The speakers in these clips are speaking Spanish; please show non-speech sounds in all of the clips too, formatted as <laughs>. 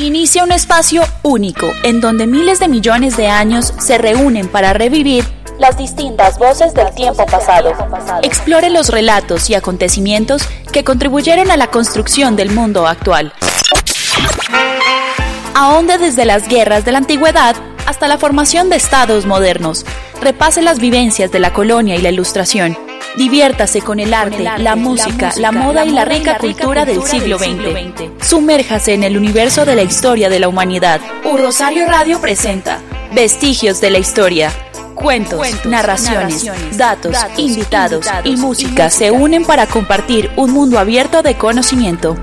Inicia un espacio único en donde miles de millones de años se reúnen para revivir las distintas voces del tiempo pasado. Explore los relatos y acontecimientos que contribuyeron a la construcción del mundo actual. Ahonde desde las guerras de la antigüedad hasta la formación de estados modernos. Repase las vivencias de la colonia y la ilustración. Diviértase con el arte, la, música, la, moda y la rica cultura del siglo XX. Sumérjase en el universo de la historia de la humanidad. U Rosario Radio presenta Vestigios de la Historia Cuentos, narraciones, datos, invitados y música se unen para compartir un mundo abierto de conocimiento.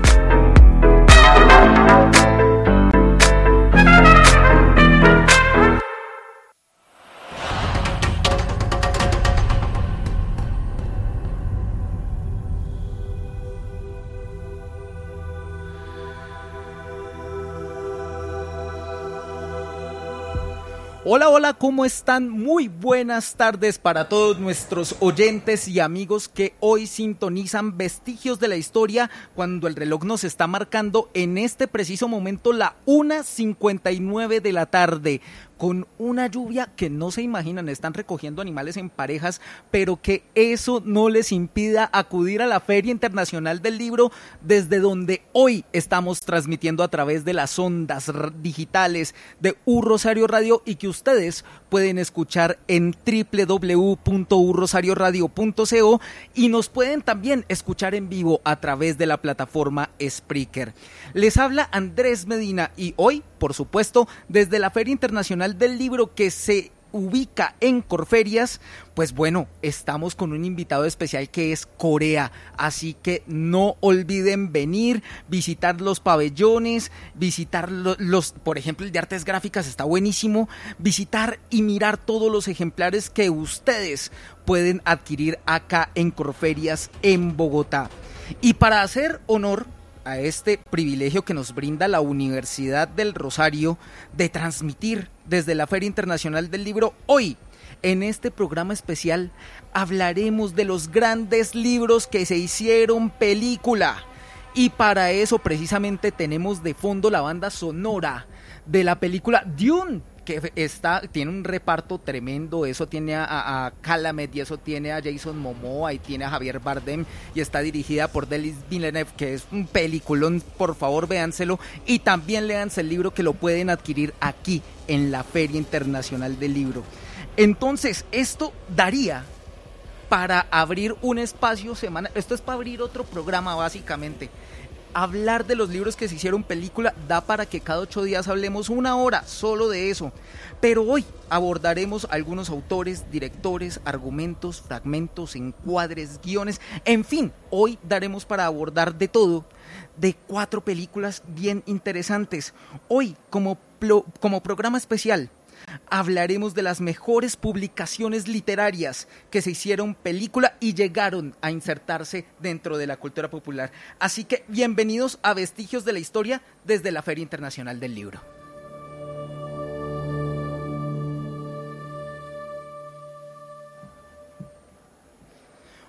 Hola, hola, ¿cómo están? Muy buenas tardes para todos nuestros oyentes y amigos que hoy sintonizan vestigios de la historia cuando el reloj nos está marcando en este preciso momento la 1.59 de la tarde con una lluvia que no se imaginan, están recogiendo animales en parejas, pero que eso no les impida acudir a la Feria Internacional del Libro desde donde hoy estamos transmitiendo a través de las ondas digitales de U Rosario Radio y que ustedes pueden escuchar en www.urrosarioradio.co y nos pueden también escuchar en vivo a través de la plataforma Spreaker. Les habla Andrés Medina y hoy, por supuesto, desde la Feria Internacional del Libro que se ubica en Corferias, pues bueno, estamos con un invitado especial que es Corea, así que no olviden venir, visitar los pabellones, visitar los, por ejemplo, el de artes gráficas está buenísimo, visitar y mirar todos los ejemplares que ustedes pueden adquirir acá en Corferias en Bogotá. Y para hacer honor a este privilegio que nos brinda la Universidad del Rosario de transmitir desde la Feria Internacional del Libro hoy. En este programa especial hablaremos de los grandes libros que se hicieron película. Y para eso precisamente tenemos de fondo la banda sonora de la película Dune, que está, tiene un reparto tremendo, eso tiene a, a Calamet y eso tiene a Jason Momoa y tiene a Javier Bardem y está dirigida por Delis Villeneuve, que es un peliculón, por favor véanselo y también léanse el libro que lo pueden adquirir aquí en la Feria Internacional del Libro. Entonces, esto daría para abrir un espacio semana, esto es para abrir otro programa básicamente hablar de los libros que se hicieron película da para que cada ocho días hablemos una hora solo de eso. Pero hoy abordaremos algunos autores, directores, argumentos, fragmentos, encuadres, guiones, en fin, hoy daremos para abordar de todo de cuatro películas bien interesantes. Hoy, como, como programa especial, hablaremos de las mejores publicaciones literarias que se hicieron película y llegaron a insertarse dentro de la cultura popular. Así que bienvenidos a Vestigios de la Historia desde la Feria Internacional del Libro.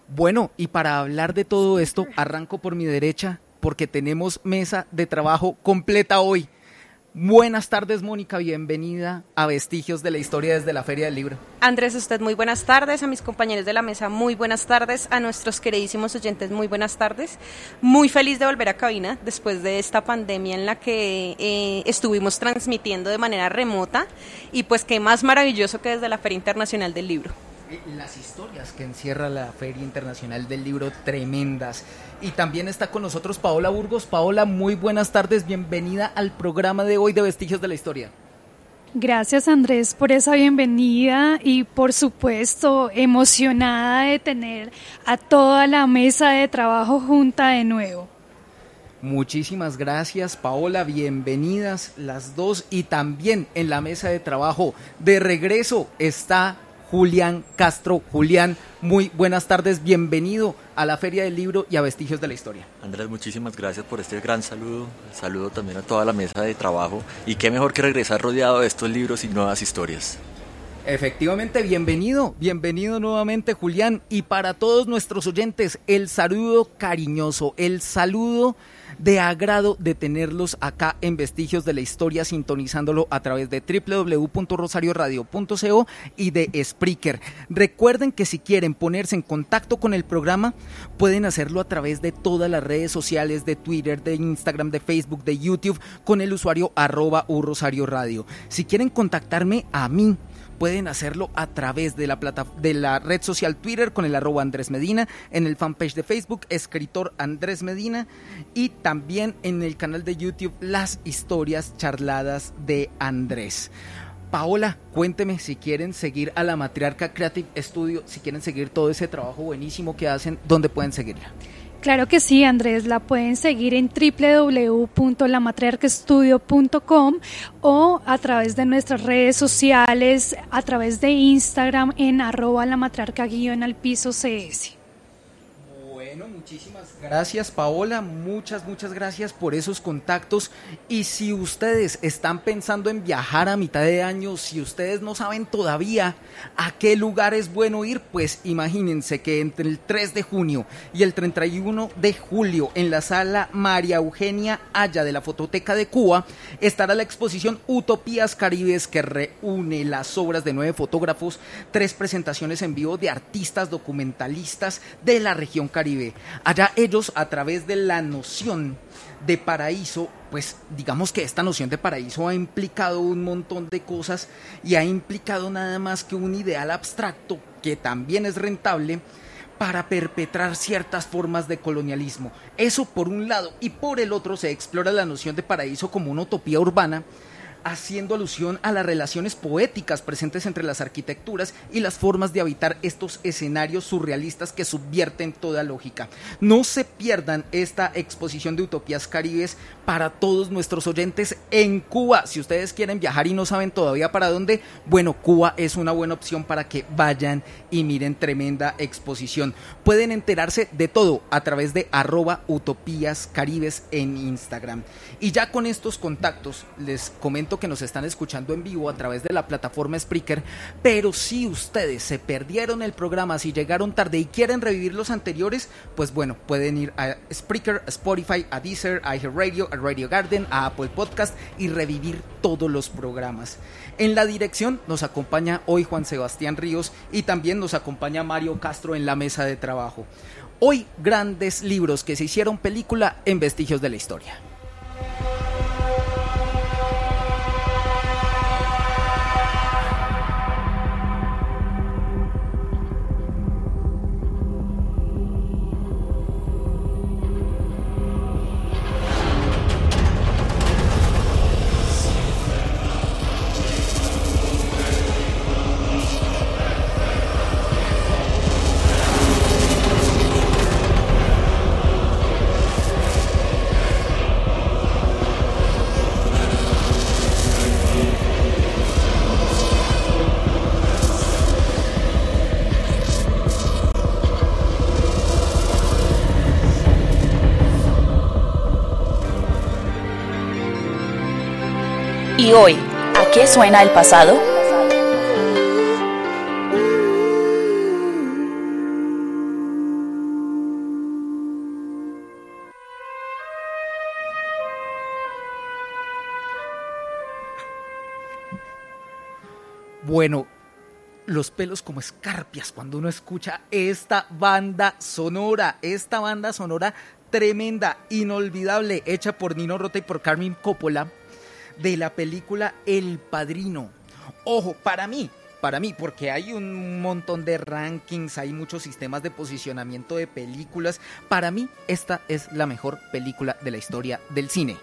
Bueno, y para hablar de todo esto, arranco por mi derecha porque tenemos mesa de trabajo completa hoy. Buenas tardes, Mónica. Bienvenida a Vestigios de la Historia desde la Feria del Libro. Andrés, usted muy buenas tardes. A mis compañeros de la mesa, muy buenas tardes. A nuestros queridísimos oyentes, muy buenas tardes. Muy feliz de volver a cabina después de esta pandemia en la que eh, estuvimos transmitiendo de manera remota. Y pues qué más maravilloso que desde la Feria Internacional del Libro. Eh, las historias que encierra la Feria Internacional del Libro, tremendas. Y también está con nosotros Paola Burgos. Paola, muy buenas tardes, bienvenida al programa de hoy de Vestigios de la Historia. Gracias Andrés por esa bienvenida y por supuesto emocionada de tener a toda la mesa de trabajo junta de nuevo. Muchísimas gracias, Paola. Bienvenidas las dos. Y también en la mesa de trabajo de regreso está Julián Castro. Julián, muy buenas tardes. Bienvenido a la Feria del Libro y a Vestigios de la Historia. Andrés, muchísimas gracias por este gran saludo. Saludo también a toda la mesa de trabajo. Y qué mejor que regresar rodeado de estos libros y nuevas historias. Efectivamente, bienvenido, bienvenido nuevamente Julián. Y para todos nuestros oyentes, el saludo cariñoso, el saludo de agrado de tenerlos acá en Vestigios de la Historia, sintonizándolo a través de www.rosarioradio.co y de Spreaker. Recuerden que si quieren ponerse en contacto con el programa, pueden hacerlo a través de todas las redes sociales, de Twitter, de Instagram, de Facebook, de YouTube, con el usuario arroba Rosario Radio. Si quieren contactarme a mí, pueden hacerlo a través de la, plata, de la red social Twitter con el arroba Andrés Medina, en el fanpage de Facebook, escritor Andrés Medina, y también en el canal de YouTube Las historias charladas de Andrés. Paola, cuénteme si quieren seguir a la Matriarca Creative Studio, si quieren seguir todo ese trabajo buenísimo que hacen, ¿dónde pueden seguirla? Claro que sí, Andrés, la pueden seguir en www.lamatriarcaestudio.com o a través de nuestras redes sociales, a través de Instagram en arroba la matriarca guion al piso CS. Bueno, muchísimas gracias Paola, muchas, muchas gracias por esos contactos. Y si ustedes están pensando en viajar a mitad de año, si ustedes no saben todavía a qué lugar es bueno ir, pues imagínense que entre el 3 de junio y el 31 de julio en la sala María Eugenia Haya de la Fototeca de Cuba estará la exposición Utopías Caribes que reúne las obras de nueve fotógrafos, tres presentaciones en vivo de artistas documentalistas de la región caribe Allá ellos a través de la noción de paraíso, pues digamos que esta noción de paraíso ha implicado un montón de cosas y ha implicado nada más que un ideal abstracto que también es rentable para perpetrar ciertas formas de colonialismo. Eso por un lado y por el otro se explora la noción de paraíso como una utopía urbana haciendo alusión a las relaciones poéticas presentes entre las arquitecturas y las formas de habitar estos escenarios surrealistas que subvierten toda lógica. No se pierdan esta exposición de Utopías Caribes para todos nuestros oyentes en Cuba. Si ustedes quieren viajar y no saben todavía para dónde, bueno, Cuba es una buena opción para que vayan y miren tremenda exposición. Pueden enterarse de todo a través de arroba Utopías Caribes en Instagram. Y ya con estos contactos les comento que nos están escuchando en vivo a través de la plataforma Spreaker, pero si ustedes se perdieron el programa, si llegaron tarde y quieren revivir los anteriores, pues bueno, pueden ir a Spreaker, a Spotify, a Deezer, a Radio, a Radio Garden, a Apple Podcast y revivir todos los programas. En la dirección nos acompaña hoy Juan Sebastián Ríos y también nos acompaña Mario Castro en la mesa de trabajo. Hoy grandes libros que se hicieron película en vestigios de la historia. ¿Y hoy, a qué suena el pasado? Bueno, los pelos como escarpias cuando uno escucha esta banda sonora, esta banda sonora tremenda, inolvidable, hecha por Nino Rota y por Carmen Coppola de la película El Padrino. Ojo, para mí, para mí, porque hay un montón de rankings, hay muchos sistemas de posicionamiento de películas, para mí esta es la mejor película de la historia del cine.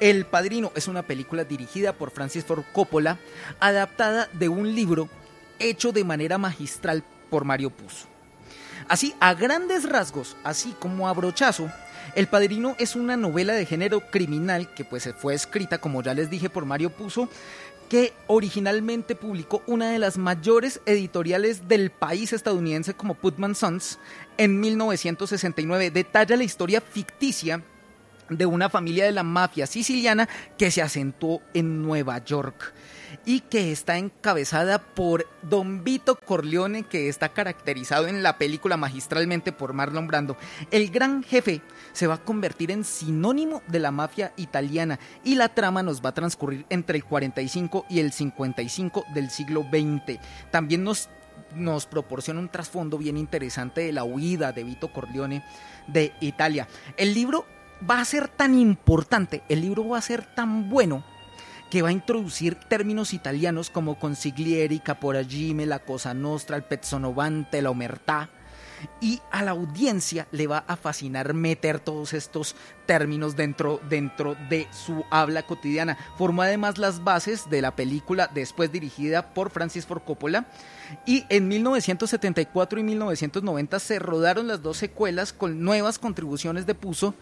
El Padrino es una película dirigida por Francis Ford Coppola, adaptada de un libro hecho de manera magistral por Mario Puzo. Así, a grandes rasgos, así como a brochazo, El Padrino es una novela de género criminal que pues fue escrita, como ya les dije, por Mario Puzo, que originalmente publicó una de las mayores editoriales del país estadounidense como Putman Sons en 1969. Detalla la historia ficticia de una familia de la mafia siciliana que se asentó en Nueva York y que está encabezada por Don Vito Corleone, que está caracterizado en la película magistralmente por Marlon Brando. El gran jefe se va a convertir en sinónimo de la mafia italiana y la trama nos va a transcurrir entre el 45 y el 55 del siglo XX. También nos nos proporciona un trasfondo bien interesante de la huida de Vito Corleone de Italia. El libro va a ser tan importante, el libro va a ser tan bueno que va a introducir términos italianos como consiglieri, caporagime, la cosa nostra, el pezzonovante, la omertà, y a la audiencia le va a fascinar meter todos estos términos dentro, dentro de su habla cotidiana. Formó además las bases de la película después dirigida por Francis Ford Coppola y en 1974 y 1990 se rodaron las dos secuelas con nuevas contribuciones de Puzo,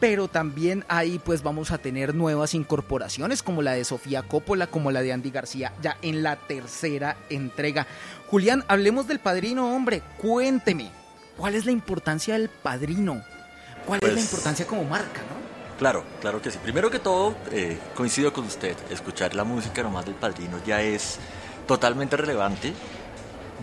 pero también ahí pues vamos a tener nuevas incorporaciones como la de Sofía Coppola, como la de Andy García, ya en la tercera entrega. Julián, hablemos del padrino, hombre, cuénteme, ¿cuál es la importancia del padrino? ¿Cuál es la Pues- importancia como marca, no? Claro, claro que sí. Primero que todo, eh, coincido con usted, escuchar la música nomás del padrino ya es totalmente relevante,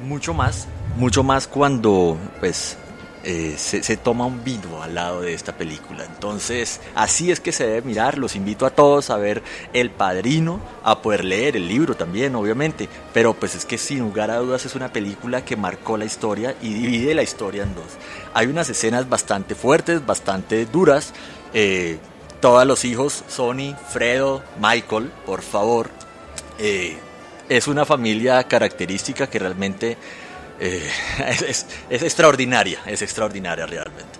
mucho más, mucho más cuando pues eh, se, toma un vino al lado de esta película. Entonces, así es que se debe mirar. Los invito a todos a ver El Padrino, a poder leer el libro también, obviamente. Pero pues es que sin lugar a dudas es una película que marcó la historia y divide la historia en dos. Hay unas escenas bastante fuertes, bastante duras. Eh, todos los hijos, Sony, Fredo, Michael, por favor. eh, es una familia característica que realmente eh, <laughs> es, es- es extraordinaria, es extraordinaria realmente.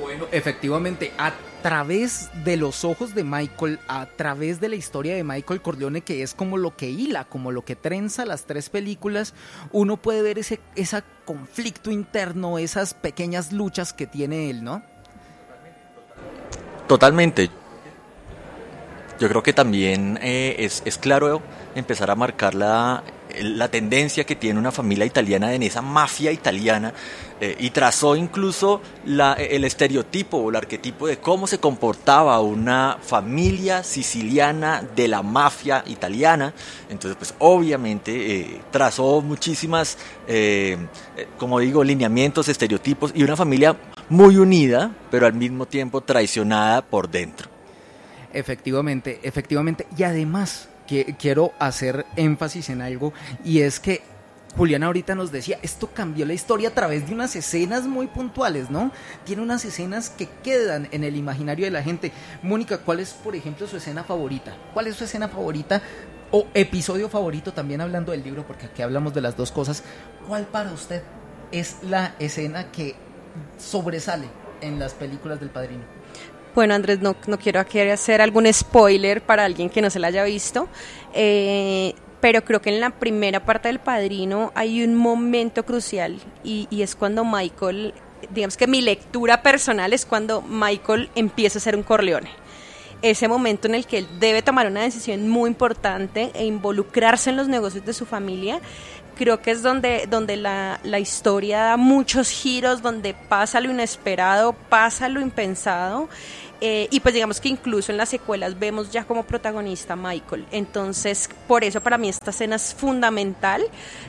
Bueno, efectivamente, a través de los ojos de Michael, a través de la historia de Michael Corleone, que es como lo que hila, como lo que trenza las tres películas, uno puede ver ese, ese conflicto interno, esas pequeñas luchas que tiene él, ¿no? Totalmente. Yo creo que también eh, es, es claro empezar a marcar la, la tendencia que tiene una familia italiana en esa mafia italiana eh, y trazó incluso la, el estereotipo o el arquetipo de cómo se comportaba una familia siciliana de la mafia italiana. Entonces, pues obviamente eh, trazó muchísimas, eh, como digo, lineamientos, estereotipos y una familia muy unida, pero al mismo tiempo traicionada por dentro. Efectivamente, efectivamente. Y además, que, quiero hacer énfasis en algo, y es que Julián ahorita nos decía, esto cambió la historia a través de unas escenas muy puntuales, ¿no? Tiene unas escenas que quedan en el imaginario de la gente. Mónica, ¿cuál es, por ejemplo, su escena favorita? ¿Cuál es su escena favorita? O episodio favorito, también hablando del libro, porque aquí hablamos de las dos cosas. ¿Cuál para usted es la escena que sobresale en las películas del Padrino? Bueno, Andrés, no, no quiero hacer algún spoiler para alguien que no se la haya visto, eh, pero creo que en la primera parte del Padrino hay un momento crucial y, y es cuando Michael, digamos que mi lectura personal es cuando Michael empieza a ser un Corleone. Ese momento en el que él debe tomar una decisión muy importante e involucrarse en los negocios de su familia creo que es donde, donde la, la historia da muchos giros, donde pasa lo inesperado, pasa lo impensado. Eh, y pues digamos que incluso en las secuelas vemos ya como protagonista a Michael. Entonces, por eso para mí esta escena es fundamental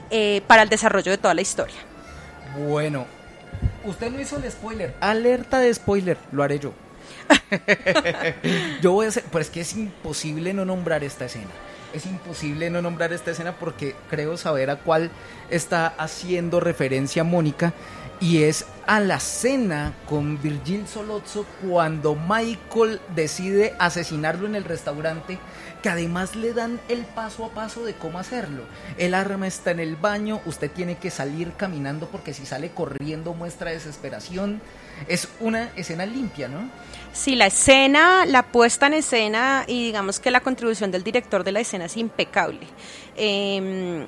eh, para el desarrollo de toda la historia. Bueno, usted no hizo el spoiler. Alerta de spoiler, lo haré yo. <laughs> yo voy a hacer, pues es que es imposible no nombrar esta escena. Es imposible no nombrar esta escena porque creo saber a cuál está haciendo referencia Mónica y es a la cena con Virgil Solozzo cuando Michael decide asesinarlo en el restaurante que además le dan el paso a paso de cómo hacerlo. El arma está en el baño, usted tiene que salir caminando porque si sale corriendo muestra desesperación. Es una escena limpia, ¿no? Sí, la escena, la puesta en escena y digamos que la contribución del director de la escena es impecable. Eh,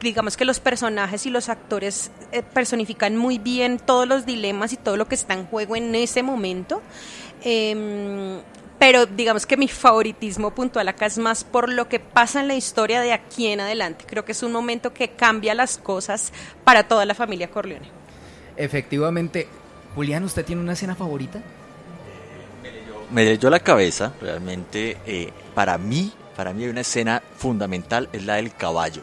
digamos que los personajes y los actores eh, personifican muy bien todos los dilemas y todo lo que está en juego en ese momento. Em, pero digamos que mi favoritismo puntual acá es más por lo que pasa en la historia de aquí en adelante. Creo que es un momento que cambia las cosas para toda la familia Corleone. Efectivamente. Julián, ¿usted tiene una escena favorita? Me leyó la cabeza, realmente, eh, para mí, para mí hay una escena fundamental, es la del caballo.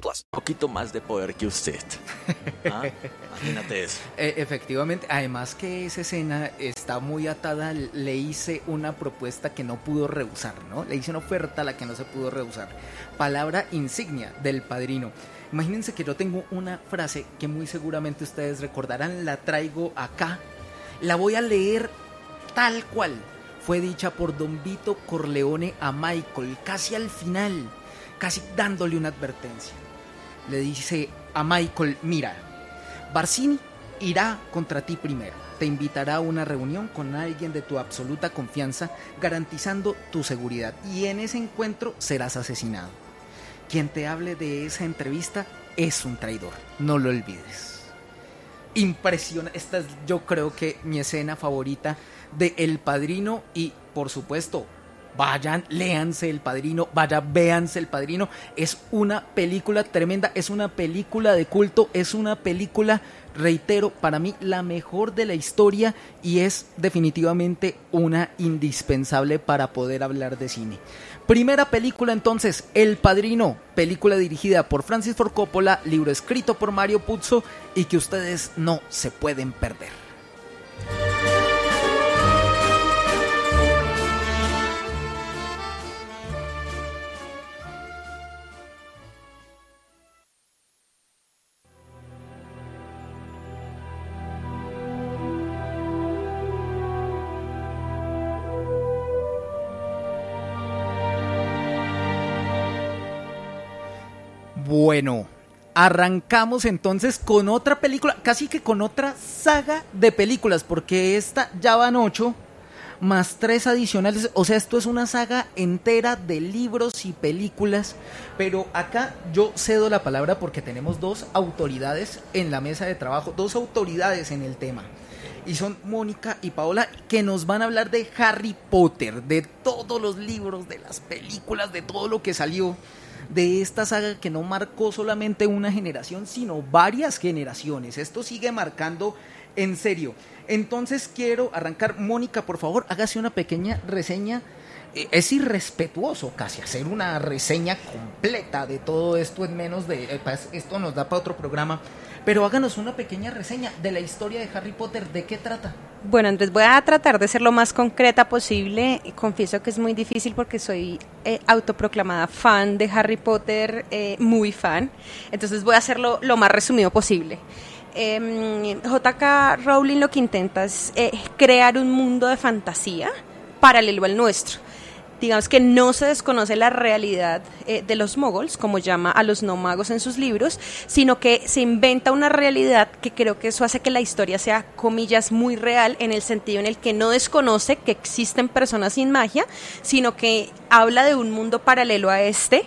plus. Un poquito más de poder que usted. <laughs> ¿Ah? Imagínate eso. Eh, efectivamente, además que esa escena está muy atada, le hice una propuesta que no pudo rehusar, ¿no? Le hice una oferta a la que no se pudo rehusar. Palabra insignia del padrino. Imagínense que yo tengo una frase que muy seguramente ustedes recordarán, la traigo acá, la voy a leer tal cual. Fue dicha por Don Vito Corleone a Michael, casi al final, casi dándole una advertencia. Le dice a Michael, mira, Barcini irá contra ti primero. Te invitará a una reunión con alguien de tu absoluta confianza, garantizando tu seguridad. Y en ese encuentro serás asesinado. Quien te hable de esa entrevista es un traidor. No lo olvides. Impresiona. Esta es, yo creo que mi escena favorita de El Padrino. Y por supuesto, vayan, léanse El Padrino, vaya, véanse El Padrino. Es una película tremenda, es una película de culto, es una película, reitero, para mí la mejor de la historia y es definitivamente una indispensable para poder hablar de cine. Primera película entonces, El Padrino, película dirigida por Francis Ford Coppola, libro escrito por Mario Puzo y que ustedes no se pueden perder. Bueno, arrancamos entonces con otra película, casi que con otra saga de películas, porque esta ya van ocho, más tres adicionales, o sea, esto es una saga entera de libros y películas, pero acá yo cedo la palabra porque tenemos dos autoridades en la mesa de trabajo, dos autoridades en el tema. Y son Mónica y Paola que nos van a hablar de Harry Potter, de todos los libros, de las películas, de todo lo que salió de esta saga que no marcó solamente una generación, sino varias generaciones. Esto sigue marcando en serio. Entonces quiero arrancar, Mónica, por favor, hágase una pequeña reseña. Eh, Es irrespetuoso casi hacer una reseña completa de todo esto en menos de... eh, pues, Esto nos da para otro programa. Pero háganos una pequeña reseña de la historia de Harry Potter. ¿De qué trata? Bueno, entonces voy a tratar de ser lo más concreta posible. Confieso que es muy difícil porque soy eh, autoproclamada fan de Harry Potter, eh, muy fan. Entonces voy a hacerlo lo más resumido posible. Em, JK Rowling lo que intenta es eh, crear un mundo de fantasía paralelo al nuestro digamos que no se desconoce la realidad eh, de los moguls, como llama a los no magos en sus libros, sino que se inventa una realidad que creo que eso hace que la historia sea, comillas, muy real, en el sentido en el que no desconoce que existen personas sin magia, sino que habla de un mundo paralelo a este,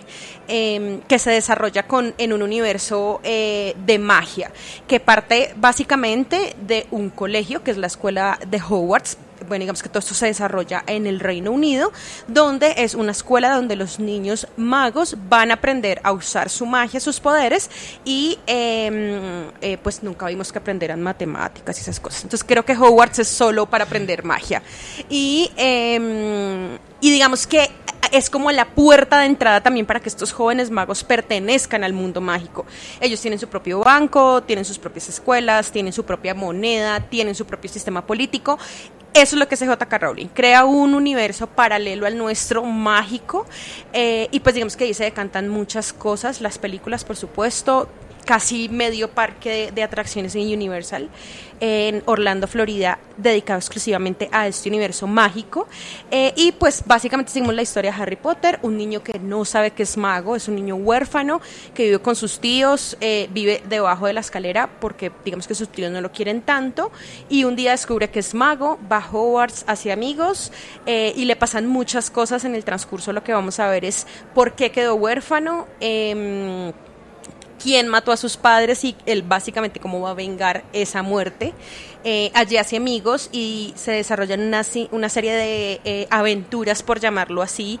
eh, que se desarrolla con, en un universo eh, de magia, que parte básicamente de un colegio, que es la escuela de Hogwarts, bueno, digamos que todo esto se desarrolla en el Reino Unido, donde es una escuela donde los niños magos van a aprender a usar su magia, sus poderes, y em, eh, pues nunca vimos que aprenderan matemáticas y esas cosas. Entonces creo que Hogwarts es solo para aprender magia. Y, em, y digamos que es como la puerta de entrada también para que estos jóvenes magos pertenezcan al mundo mágico. Ellos tienen su propio banco, tienen sus propias escuelas, tienen su propia moneda, tienen su propio sistema político. Eso es lo que hace J.K. Rowling. Crea un universo paralelo al nuestro, mágico. eh, y pues digamos que ahí se decantan muchas cosas. Las películas, por supuesto, casi medio parque de, atracciones en Universal en Orlando, Florida, dedicado exclusivamente a este universo mágico. Eh, y pues básicamente seguimos la historia de Harry Potter, un niño que no sabe que es mago, es un niño huérfano que vive con sus tíos, eh, vive debajo de la escalera porque digamos que sus tíos no lo quieren tanto y un día descubre que es mago, va a Hogwarts hacia amigos eh, y le pasan muchas cosas en el transcurso. Lo que vamos a ver es por qué quedó huérfano. Quién mató a sus padres y él básicamente cómo va a vengar esa muerte. Eh, allí hace amigos y se desarrollan una, una serie de eh, aventuras, por llamarlo así,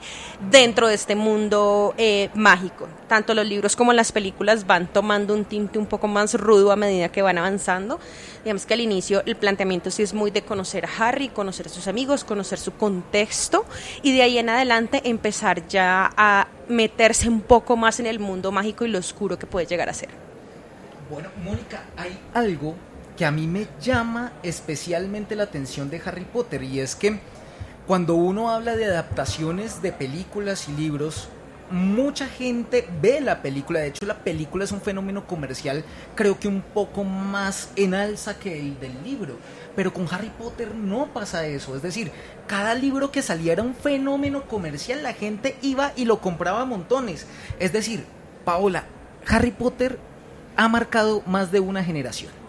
dentro de este mundo eh, mágico. Tanto los libros como las películas van tomando un tinte un poco más rudo a medida que van avanzando. Digamos que al inicio el planteamiento sí es muy de conocer a Harry, conocer a sus amigos, conocer su contexto y de ahí en adelante empezar ya a meterse un poco más en el mundo mágico y lo oscuro que puede llegar a ser. Bueno, Mónica, hay algo que a mí me llama especialmente la atención de Harry Potter y es que cuando uno habla de adaptaciones de películas y libros, mucha gente ve la película, de hecho la película es un fenómeno comercial creo que un poco más en alza que el del libro, pero con Harry Potter no pasa eso, es decir, cada libro que salía era un fenómeno comercial, la gente iba y lo compraba a montones, es decir, Paola, Harry Potter ha marcado más de una generación.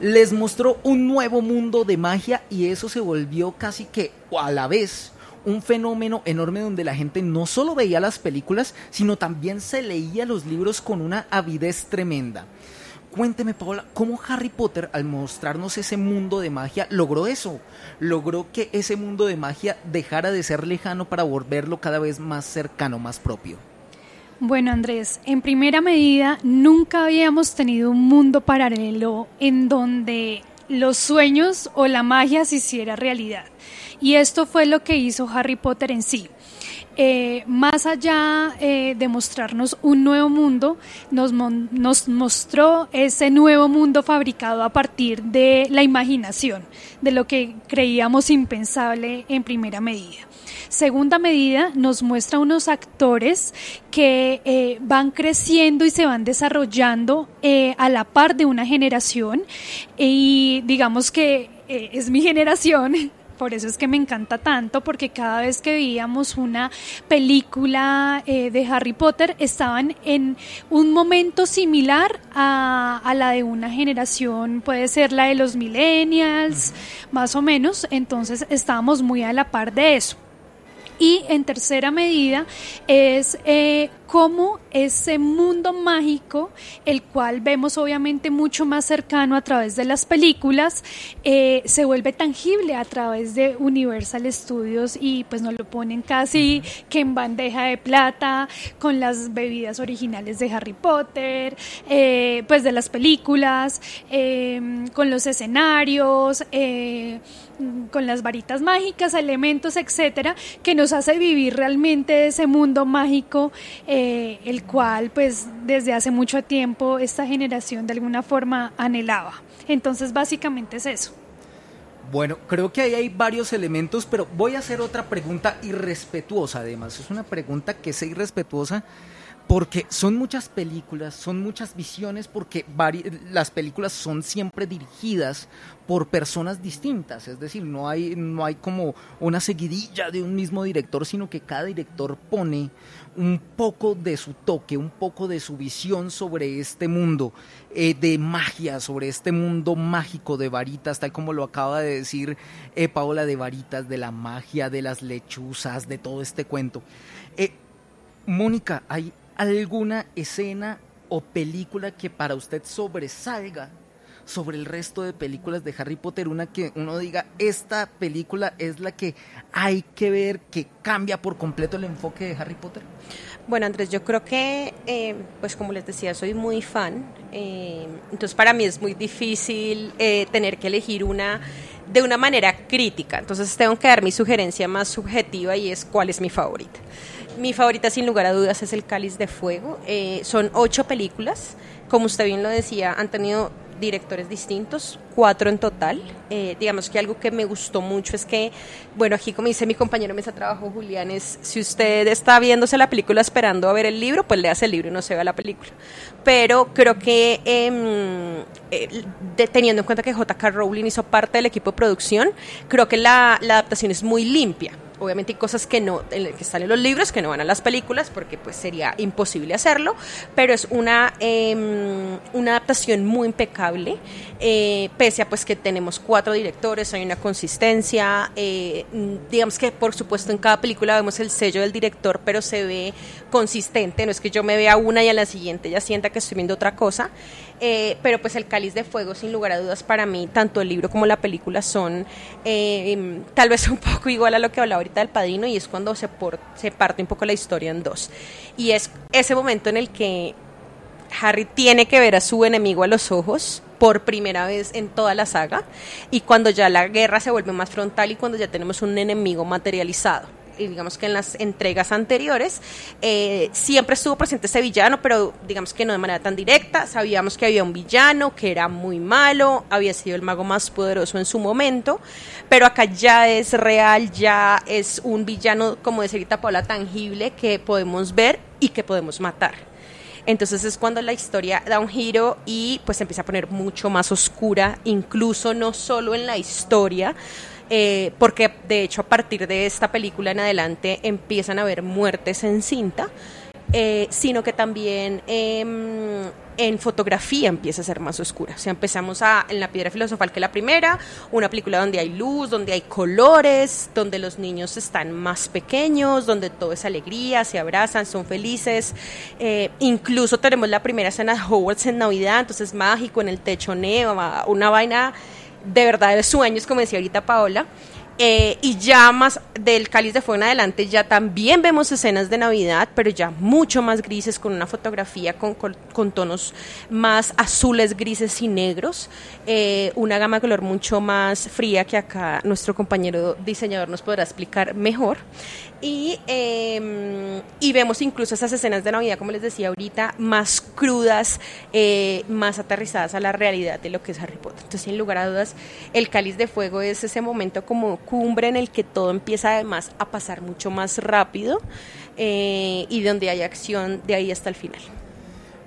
Les mostró un nuevo mundo de magia y eso se volvió casi que a la vez un fenómeno enorme donde la gente no solo veía las películas, sino también se leía los libros con una avidez tremenda. Cuénteme, Paola, ¿cómo Harry Potter, al mostrarnos ese mundo de magia, logró eso? Logró que ese mundo de magia dejara de ser lejano para volverlo cada vez más cercano, más propio. Bueno, Andrés, en primera medida, nunca habíamos tenido un mundo paralelo en donde los sueños o la magia se hiciera realidad. Y esto fue lo que hizo Harry Potter en sí. Eh, más allá eh, de mostrarnos un nuevo mundo, nos, nos mostró ese nuevo mundo fabricado a partir de la imaginación, de lo que creíamos impensable en primera medida. Segunda medida, nos muestra unos actores que eh, van creciendo y se van desarrollando eh, a la par de una generación y digamos que eh, es mi <laughs> generación. Por eso es que me encanta tanto, porque cada vez que veíamos una película eh, de Harry Potter estaban en un momento similar a, a la de una generación, puede ser la de los millennials, más o menos, entonces estábamos muy a la par de eso. Y en tercera medida es eh, cómo ese mundo mágico, el cual vemos obviamente mucho más cercano a través de las películas, eh, se vuelve tangible a través de Universal Studios y pues nos lo ponen casi que en bandeja de plata con las bebidas originales de Harry Potter, eh, pues de las películas, eh, con los escenarios. eh, con las varitas mágicas, elementos, etcétera, que nos hace vivir realmente ese mundo mágico, eh, el cual, pues, desde hace mucho tiempo esta generación de alguna forma anhelaba. Entonces, básicamente es eso. Bueno, creo que ahí hay varios elementos, pero voy a hacer otra pregunta irrespetuosa además. Es una pregunta que es irrespetuosa porque son muchas películas, son muchas visiones, porque las películas son siempre dirigidas por personas distintas, es decir, no hay, no hay como una seguidilla de un mismo director, sino que cada director pone un poco de su toque, un poco de su visión sobre este mundo eh, de magia, sobre este mundo mágico de varitas, tal como lo acaba de decir eh, Paola, de varitas, de la magia, de las lechuzas, de todo este cuento. Eh, Mónica, ¿hay alguna escena o película que para usted sobresalga sobre el resto de películas de Harry Potter, una que uno diga, esta película es la que hay que ver, que cambia por completo el enfoque de Harry Potter? Bueno, Andrés, yo creo que, eh, pues como les decía, soy muy fan, eh, entonces para mí es muy difícil eh, tener que elegir una de una manera crítica, entonces tengo que dar mi sugerencia más subjetiva y es cuál es mi favorita. Mi favorita, sin lugar a dudas, es El Cáliz de Fuego. son ocho películas, como usted bien lo decía, han tenido directores distintos, cuatro en total. Eh, digamos que algo que me gustó mucho es que, bueno, aquí como dice mi compañero mesa trabajo Julián, es si usted está viéndose la película esperando a ver el libro, pues le hace el libro y no se ve la película. Pero creo que em, eh, teniendo en cuenta que JK Rowling hizo parte del equipo de producción, creo que la adaptación es muy limpia obviamente hay cosas que no que están en los libros que no van a las películas porque pues sería imposible hacerlo pero es una em, una adaptación muy impecable eh, pese a pues que tenemos cuatro directores hay una consistencia eh, digamos que por supuesto en cada película vemos el sello del director pero se ve consistente no es que yo me vea una y a la siguiente ya sienta que estoy viendo otra cosa eh, pero pues el cáliz de fuego sin lugar a dudas para mí tanto el libro como la película son em, tal vez <laughs> un poco igual a lo que hablaba del padrino y es cuando se, se parte un poco la historia en dos. Y es ese momento en el que Harry tiene que ver a su enemigo a los ojos por primera vez en toda la saga y cuando ya la guerra se vuelve más frontal y cuando ya tenemos un enemigo materializado digamos que en las entregas anteriores eh, siempre estuvo presente ese villano, pero digamos que no de manera tan directa. Sabíamos que había un villano que era muy malo, había sido el mago más poderoso en su momento, pero acá ya es real, ya es un villano, como decía ahorita Paula, tangible que podemos ver y que podemos matar. Entonces es cuando la historia da un giro y pues empieza a poner mucho más oscura, incluso no solo en la historia, eh, porque de hecho a partir de esta película en adelante empiezan a haber muertes en cinta, eh, sino que también em, en fotografía empieza a ser más oscura. O sea, empezamos a, en La Piedra Filosofal, que la primera, una película donde hay luz, donde hay colores, donde los niños están más pequeños, donde todo es alegría, se abrazan, son felices. Eh, incluso tenemos la primera escena de Hogwarts en Navidad, entonces mágico, en el techo neva, una vaina de verdad de sueños, como decía ahorita Paola. Eh, y ya más del cáliz de fuego en adelante ya también vemos escenas de Navidad, pero ya mucho más grises, con una fotografía con, con, tonos más azules, grises y negros, eh, una gama de color mucho más fría que acá nuestro compañero diseñador nos podrá explicar mejor. Y, em, y vemos incluso esas escenas de Navidad, como les decía ahorita, más crudas, eh, más aterrizadas a la realidad de lo que es Harry Potter. Entonces, sin lugar a dudas, el cáliz de fuego es ese momento como cumbre en el que todo empieza además a pasar mucho más rápido eh, y donde hay acción de ahí hasta el final.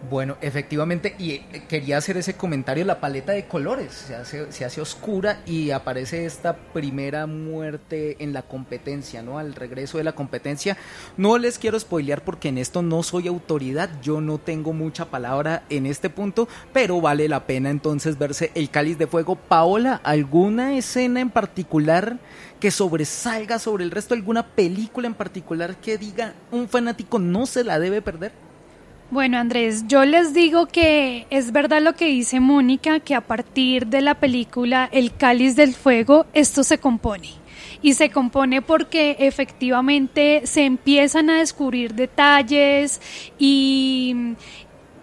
Bueno, efectivamente, y eh, quería hacer ese comentario, la paleta de colores se hace, se hace oscura y aparece esta primera muerte en la competencia, ¿no? Al regreso de la competencia. No les quiero spoilear porque en esto no soy autoridad, yo no tengo mucha palabra en este punto, pero vale la pena entonces verse el cáliz de fuego. Paola, ¿alguna escena en particular que sobresalga sobre el resto? ¿Alguna película en particular que diga un fanático no se la debe perder? Bueno, Andrés, yo les digo que es verdad lo que dice Mónica, que a partir de la película El Cáliz del Fuego, esto se compone. Y se compone porque efectivamente se empiezan a descubrir detalles y,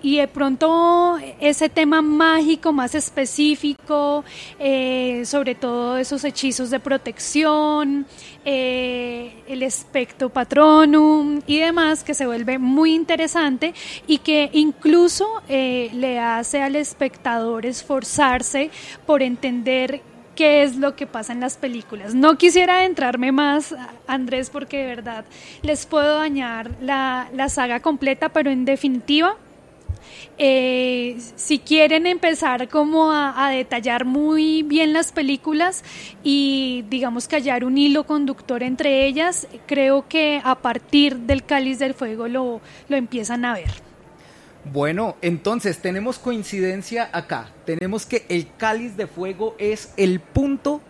y de pronto ese tema mágico más específico, eh, sobre todo esos hechizos de protección, eh, el espectro patronum y demás, que se vuelve muy interesante y que incluso eh, le hace al espectador esforzarse por entender qué es lo que pasa en las películas. No quisiera adentrarme más, Andrés, porque de verdad les puedo dañar la, la saga completa, pero en definitiva eh, si quieren empezar como a, detallar muy bien las películas y digamos que hallar un hilo conductor entre ellas, creo que a partir del Cáliz del Fuego lo, lo empiezan a ver. Bueno, entonces tenemos coincidencia acá. Tenemos que el Cáliz de Fuego es el punto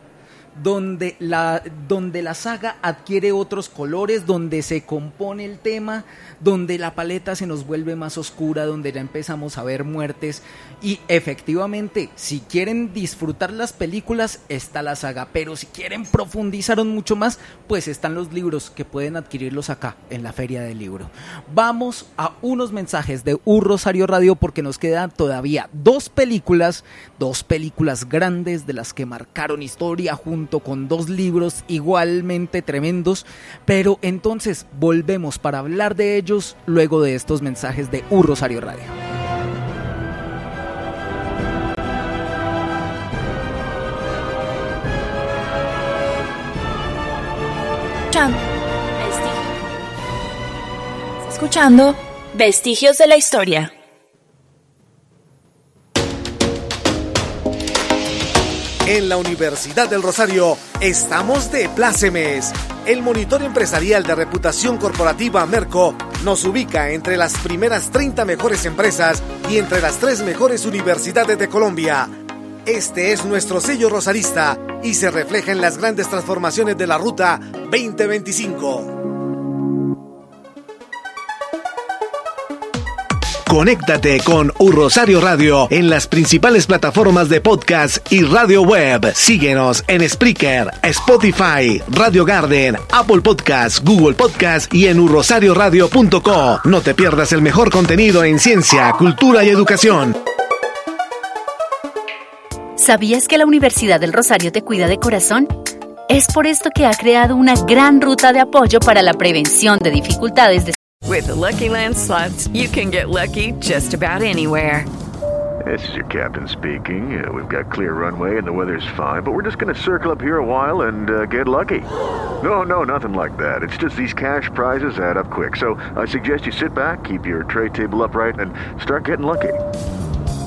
donde la, donde la saga adquiere otros colores, donde se compone el tema, donde la paleta se nos vuelve más oscura, donde ya empezamos a ver muertes Y efectivamente, si quieren disfrutar las películas, está la saga. Pero si quieren profundizar mucho más, pues están los libros que pueden adquirirlos acá, en la Feria del Libro. Vamos a unos mensajes de Un Rosario Radio porque nos quedan todavía dos películas, dos películas grandes de las que marcaron historia junto con dos libros igualmente tremendos. Pero entonces volvemos para hablar de ellos luego de estos mensajes de Un Rosario Radio. Escuchando Vestigios de la Historia. En la Universidad del Rosario estamos de plácemes. El monitor empresarial de reputación corporativa Merco nos ubica entre las primeras 30 mejores empresas y entre las tres mejores universidades de Colombia. Este es nuestro sello rosarista y se refleja en las grandes transformaciones de la Ruta 2025. Conéctate con Un Rosario Radio en las principales plataformas de podcast y radio web. Síguenos en Spreaker, Spotify, Radio Garden, Apple Podcast, Google Podcast y en urrosarioradio.co. No te pierdas el mejor contenido en ciencia, cultura y educación. ¿Sabías que la Universidad del Rosario te cuida de corazón? Es por esto que ha creado una gran ruta de apoyo para la prevención de dificultades de With the Lucky Land slots, you can get lucky just about anywhere. This is your captain speaking. Uh, we've got clear runway and the weather's fine, but we're just going to circle up here a while and uh, get lucky. No, no, nothing like that. It's just these cash prizes add up quick. So I suggest you sit back, keep your tray table upright, and start getting lucky.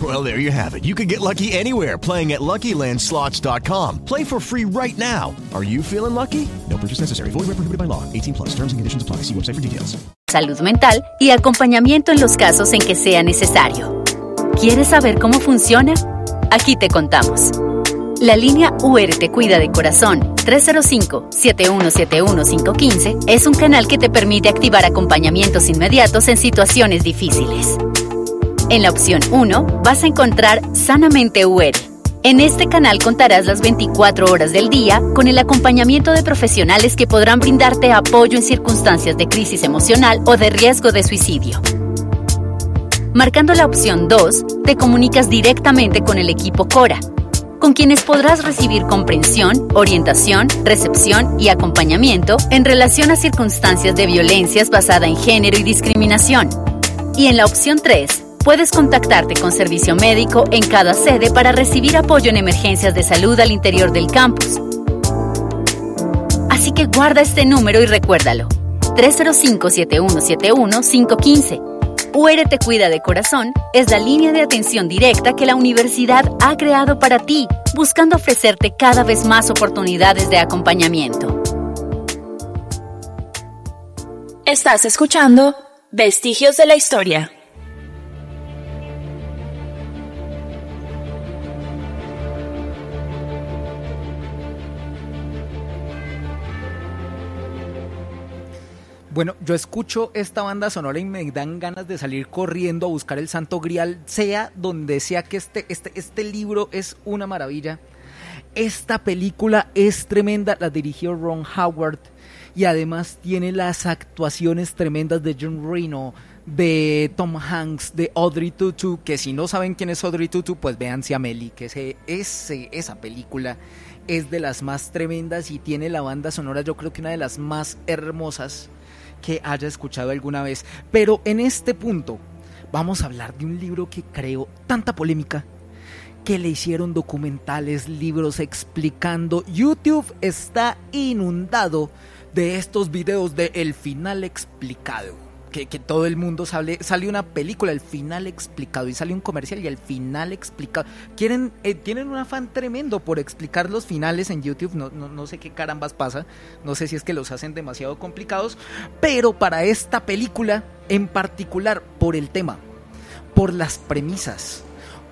Well, there you have it. You can get lucky anywhere playing at LuckyLandSlots.com. Play for free right now. Are you feeling lucky? No purchase necessary. Void where prohibited by law. 18 plus. Terms and conditions apply. See website for details. salud mental y acompañamiento en los casos en que sea necesario. ¿Quieres saber cómo funciona? Aquí te contamos. La línea UR Te Cuida de Corazón 305-7171515 es un canal que te permite activar acompañamientos inmediatos en situaciones difíciles. En la opción 1 vas a encontrar Sanamente UR. En este canal contarás las 24 horas del día con el acompañamiento de profesionales que podrán brindarte apoyo en circunstancias de crisis emocional o de riesgo de suicidio. Marcando la opción 2, te comunicas directamente con el equipo Cora, con quienes podrás recibir comprensión, orientación, recepción y acompañamiento en relación a circunstancias de violencias basada en género y discriminación. Y en la opción 3, puedes contactarte con servicio médico en cada sede para recibir apoyo en emergencias de salud al interior del campus. Así que guarda este número y recuérdalo. 305-7171-515. UR Te Cuida de Corazón es la línea de atención directa que la universidad ha creado para ti, buscando ofrecerte cada vez más oportunidades de acompañamiento. Estás escuchando Vestigios de la Historia. Bueno, yo escucho esta banda sonora y me dan ganas de salir corriendo a buscar el Santo Grial, sea donde sea que este, este, este libro es una maravilla. Esta película es tremenda, la dirigió Ron Howard y además tiene las actuaciones tremendas de John Reno, de Tom Hanks, de Audrey Tutu, que si no saben quién es Audrey Tutu, pues a Meli, que ese, ese, esa película es de las más tremendas y tiene la banda sonora, yo creo que una de las más hermosas que haya escuchado alguna vez. Pero en este punto vamos a hablar de un libro que creó tanta polémica que le hicieron documentales, libros explicando. YouTube está inundado de estos videos de El final explicado. Que, que todo el mundo sale, sale una película, el final explicado, y sale un comercial y el final explicado. Quieren, eh, tienen un afán tremendo por explicar los finales en YouTube, no, no, no sé qué carambas pasa, no sé si es que los hacen demasiado complicados, pero para esta película en particular, por el tema, por las premisas,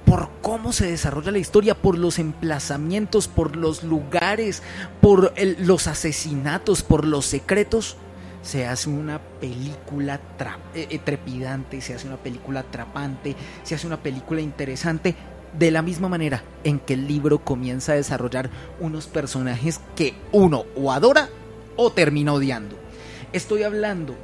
por cómo se desarrolla la historia, por los emplazamientos, por los lugares, por el- los asesinatos, por los secretos, se hace una película eh, eh, trepidante, se hace una película atrapante, se hace una película interesante, de la misma manera en que el libro comienza a desarrollar unos personajes que uno o adora o termina odiando. Estoy hablando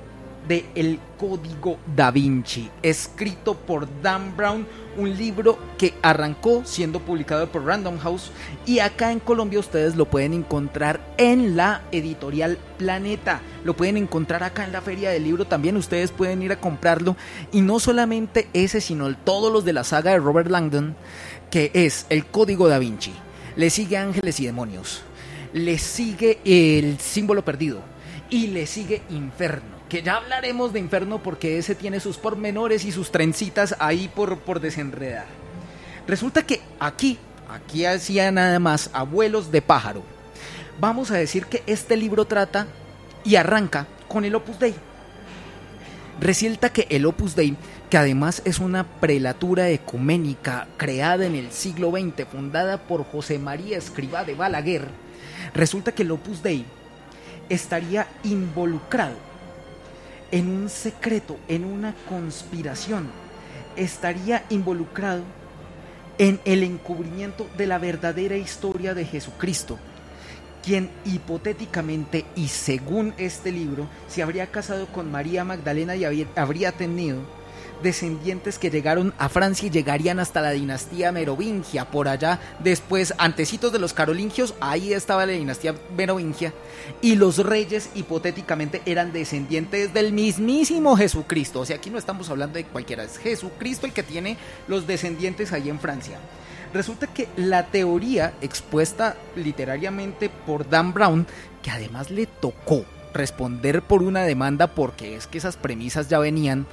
de El Código Da Vinci, escrito por Dan Brown, un libro que arrancó siendo publicado por Random House y acá en Colombia ustedes lo pueden encontrar en la editorial Planeta, lo pueden encontrar acá en la feria del libro también, ustedes pueden ir a comprarlo y no solamente ese, sino todos los de la saga de Robert Langdon, que es El Código Da Vinci, le sigue Ángeles y Demonios, le sigue El Símbolo Perdido y le sigue Inferno que ya hablaremos de Inferno porque ese tiene sus pormenores y sus trencitas ahí por, por desenredar. Resulta que aquí, aquí hacía nada más abuelos de pájaro. Vamos a decir que este libro trata y arranca con el Opus Dei. Resulta que el Opus Dei, que además es una prelatura ecuménica creada en el siglo XX, fundada por José María Escribá de Balaguer, resulta que el Opus Dei estaría involucrado en un secreto, en una conspiración, estaría involucrado en el encubrimiento de la verdadera historia de Jesucristo, quien hipotéticamente y según este libro se habría casado con María Magdalena y habría tenido descendientes que llegaron a Francia y llegarían hasta la dinastía merovingia, por allá después, antecitos de los carolingios, ahí estaba la dinastía merovingia, y los reyes hipotéticamente eran descendientes del mismísimo Jesucristo, o sea, aquí no estamos hablando de cualquiera, es Jesucristo el que tiene los descendientes ahí en Francia. Resulta que la teoría expuesta literariamente por Dan Brown, que además le tocó responder por una demanda porque es que esas premisas ya venían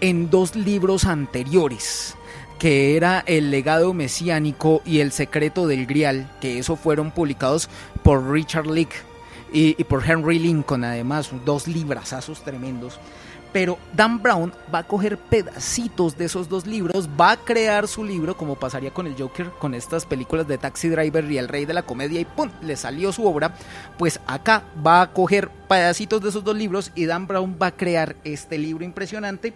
en dos libros anteriores que era El legado mesiánico y El secreto del Grial, que eso fueron publicados por Richard Leake y, y por Henry Lincoln, además, dos librazazos tremendos. Pero Dan Brown va a coger pedacitos de esos dos libros, va a crear su libro, como pasaría con el Joker, con estas películas de Taxi Driver y El Rey de la Comedia, y ¡pum! le salió su obra. Pues acá va a coger pedacitos de esos dos libros y Dan Brown va a crear este libro impresionante.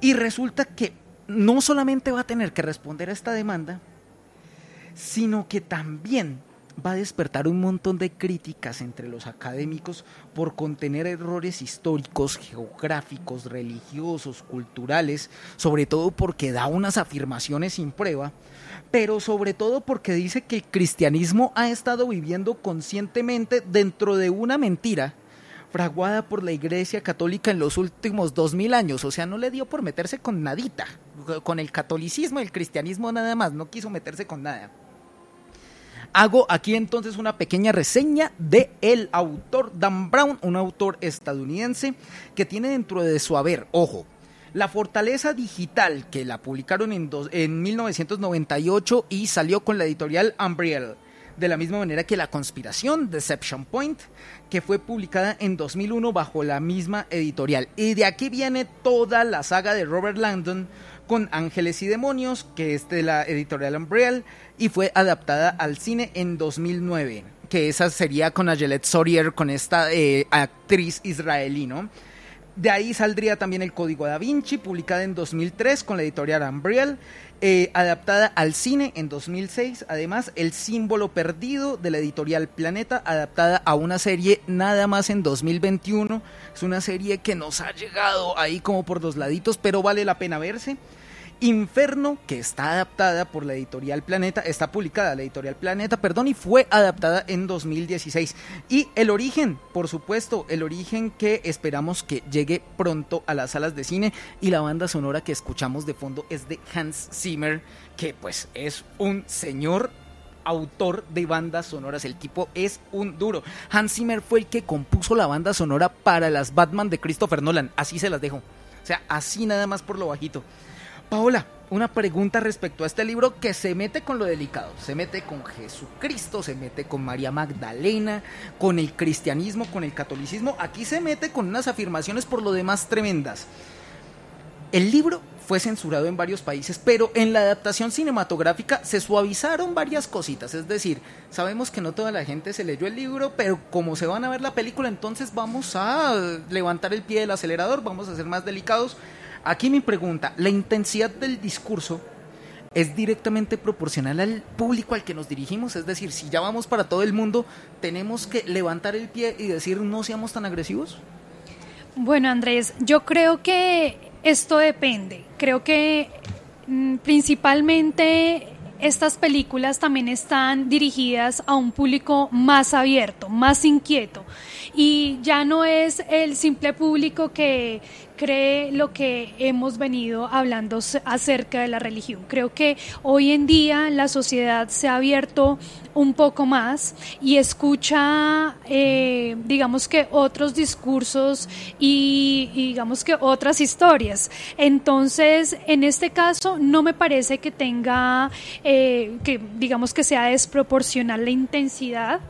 Y resulta que no solamente va a tener que responder a esta demanda, sino que también va a despertar un montón de críticas entre los académicos por contener errores históricos, geográficos, religiosos, culturales, sobre todo porque da unas afirmaciones sin prueba, pero sobre todo porque dice que el cristianismo ha estado viviendo conscientemente dentro de una mentira fraguada por la Iglesia Católica en los últimos dos mil años, o sea, no le dio por meterse con nadita, con el catolicismo y el cristianismo nada más, no quiso meterse con nada. Hago aquí entonces una pequeña reseña de el autor Dan Brown, un autor estadounidense que tiene dentro de su haber, ojo, la Fortaleza Digital, que la publicaron en, dos- en 1998 y salió con la editorial Umbriel. De la misma manera que La Conspiración, Deception Point, que fue publicada en 2001 bajo la misma editorial. Y de aquí viene toda la saga de Robert Langdon con Ángeles y Demonios, que es de la editorial Umbriel, y fue adaptada al cine en 2009. Que esa sería con Ayelet Sorier, con esta eh, actriz israelí, ¿no? De ahí saldría también el Código Da Vinci, publicada en 2003 con la editorial Umbriel, eh, adaptada al cine en 2006. Además, El Símbolo Perdido de la editorial Planeta, adaptada a una serie nada más en 2021. Es una serie que nos ha llegado ahí como por dos laditos, pero vale la pena verse. Inferno, que está adaptada por la editorial Planeta, está publicada la editorial Planeta, perdón, y fue adaptada en 2016. Y El Origen, por supuesto, El Origen que esperamos que llegue pronto a las salas de cine y la banda sonora que escuchamos de fondo es de Hans Zimmer, que pues es un señor autor de bandas sonoras. El tipo es un duro. Hans Zimmer fue el que compuso la banda sonora para las Batman de Christopher Nolan. Así se las dejo. O sea, así nada más por lo bajito. Paola, una pregunta respecto a este libro que se mete con lo delicado, se mete con Jesucristo, se mete con María Magdalena, con el cristianismo, con el catolicismo, aquí se mete con unas afirmaciones por lo demás tremendas. El libro fue censurado en varios países, pero en la adaptación cinematográfica se suavizaron varias cositas, es decir, sabemos que no toda la gente se leyó el libro, pero como se van a ver la película, entonces vamos a levantar el pie del acelerador, vamos a ser más delicados Aquí mi pregunta, ¿la intensidad del discurso es directamente proporcional al público al que nos dirigimos? Es decir, si ya vamos para todo el mundo, ¿tenemos que levantar el pie y decir no seamos tan agresivos? Bueno, Andrés, yo creo que esto depende. Creo que mm, principalmente estas películas también están dirigidas a un público más abierto, más inquieto. Y ya no es el simple público que, cree lo que hemos venido hablando acerca de la religión. Creo que hoy en día la sociedad se ha abierto un poco más y escucha, eh, digamos que otros discursos y, digamos que otras historias. Entonces, en este caso, no me parece que tenga, eh, que digamos que sea desproporcional la intensidad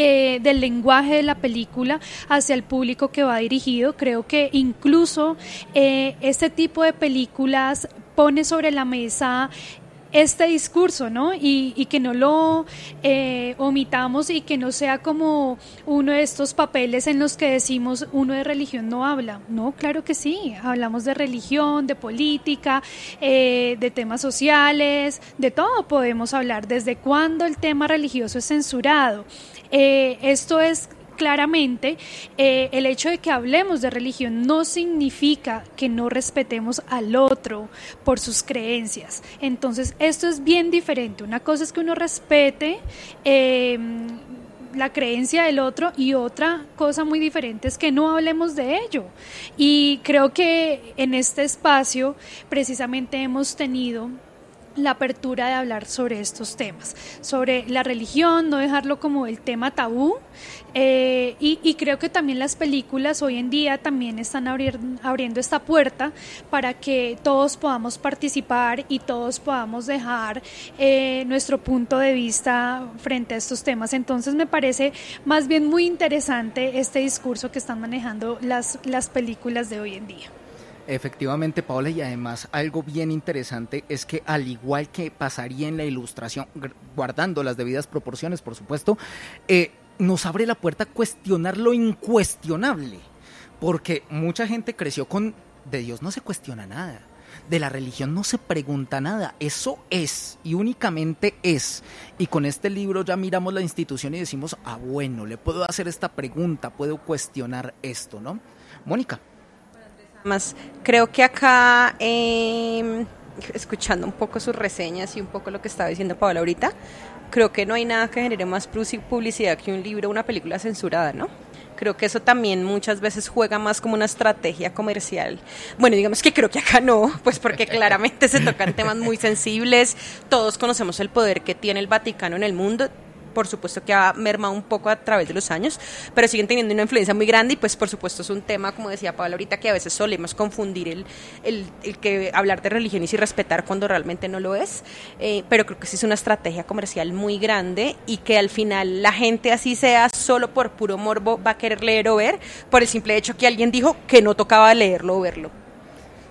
eh, del lenguaje de la película hacia el público que va dirigido. Creo que incluso eh, este tipo de películas pone sobre la mesa este discurso, ¿no? Y, que no lo eh, omitamos y que no sea como uno de estos papeles en los que decimos uno de religión no habla. No, claro que sí, hablamos de religión, de política, de temas sociales, de todo podemos hablar. ¿Desde cuándo el tema religioso es censurado? Eh, esto es claramente eh, el hecho de que hablemos de religión no significa que no respetemos al otro por sus creencias. Entonces, esto es bien diferente. Una cosa es que uno respete em, la creencia del otro y otra cosa muy diferente es que no hablemos de ello. Y creo que en este espacio precisamente hemos tenido la apertura de hablar sobre estos temas, sobre la religión, no dejarlo como el tema tabú. Eh, y, creo que también las películas hoy en día también están abriendo esta puerta para que todos podamos participar y todos podamos dejar eh, nuestro punto de vista frente a estos temas. Entonces me parece más bien muy interesante este discurso que están manejando las, las películas de hoy en día. Efectivamente, Paola, y además algo bien interesante es que al igual que pasaría en la ilustración, guardando las debidas proporciones, por supuesto, eh, nos abre la puerta a cuestionar lo incuestionable, porque mucha gente creció con de Dios no se cuestiona nada. De la religión no se pregunta nada, eso es y únicamente es. Y con este libro ya miramos la institución y decimos, ah, bueno, le puedo hacer esta pregunta, puedo cuestionar esto, ¿no? Mónica. Más creo que acá, em, escuchando un poco sus reseñas y un poco lo que estaba diciendo Paola ahorita, creo que no hay nada que genere más publicidad que un libro o una película censurada, ¿no? Creo que eso también muchas veces juega más como una estrategia comercial. Bueno, digamos que creo que acá no, pues porque <laughs> claramente se tocan temas muy sensibles, todos conocemos el poder que tiene el Vaticano en el mundo, por supuesto que ha mermado un poco a través de los años, pero siguen teniendo una influencia muy grande y pues por supuesto es un tema, como decía Pablo ahorita, que a veces solemos confundir el, el, que hablar de religión y respetar cuando realmente no lo es, eh, pero creo que sí es una estrategia comercial muy grande y que al final la gente así sea solo por puro morbo va a querer leer o ver por el simple hecho que alguien dijo que no tocaba leerlo o verlo.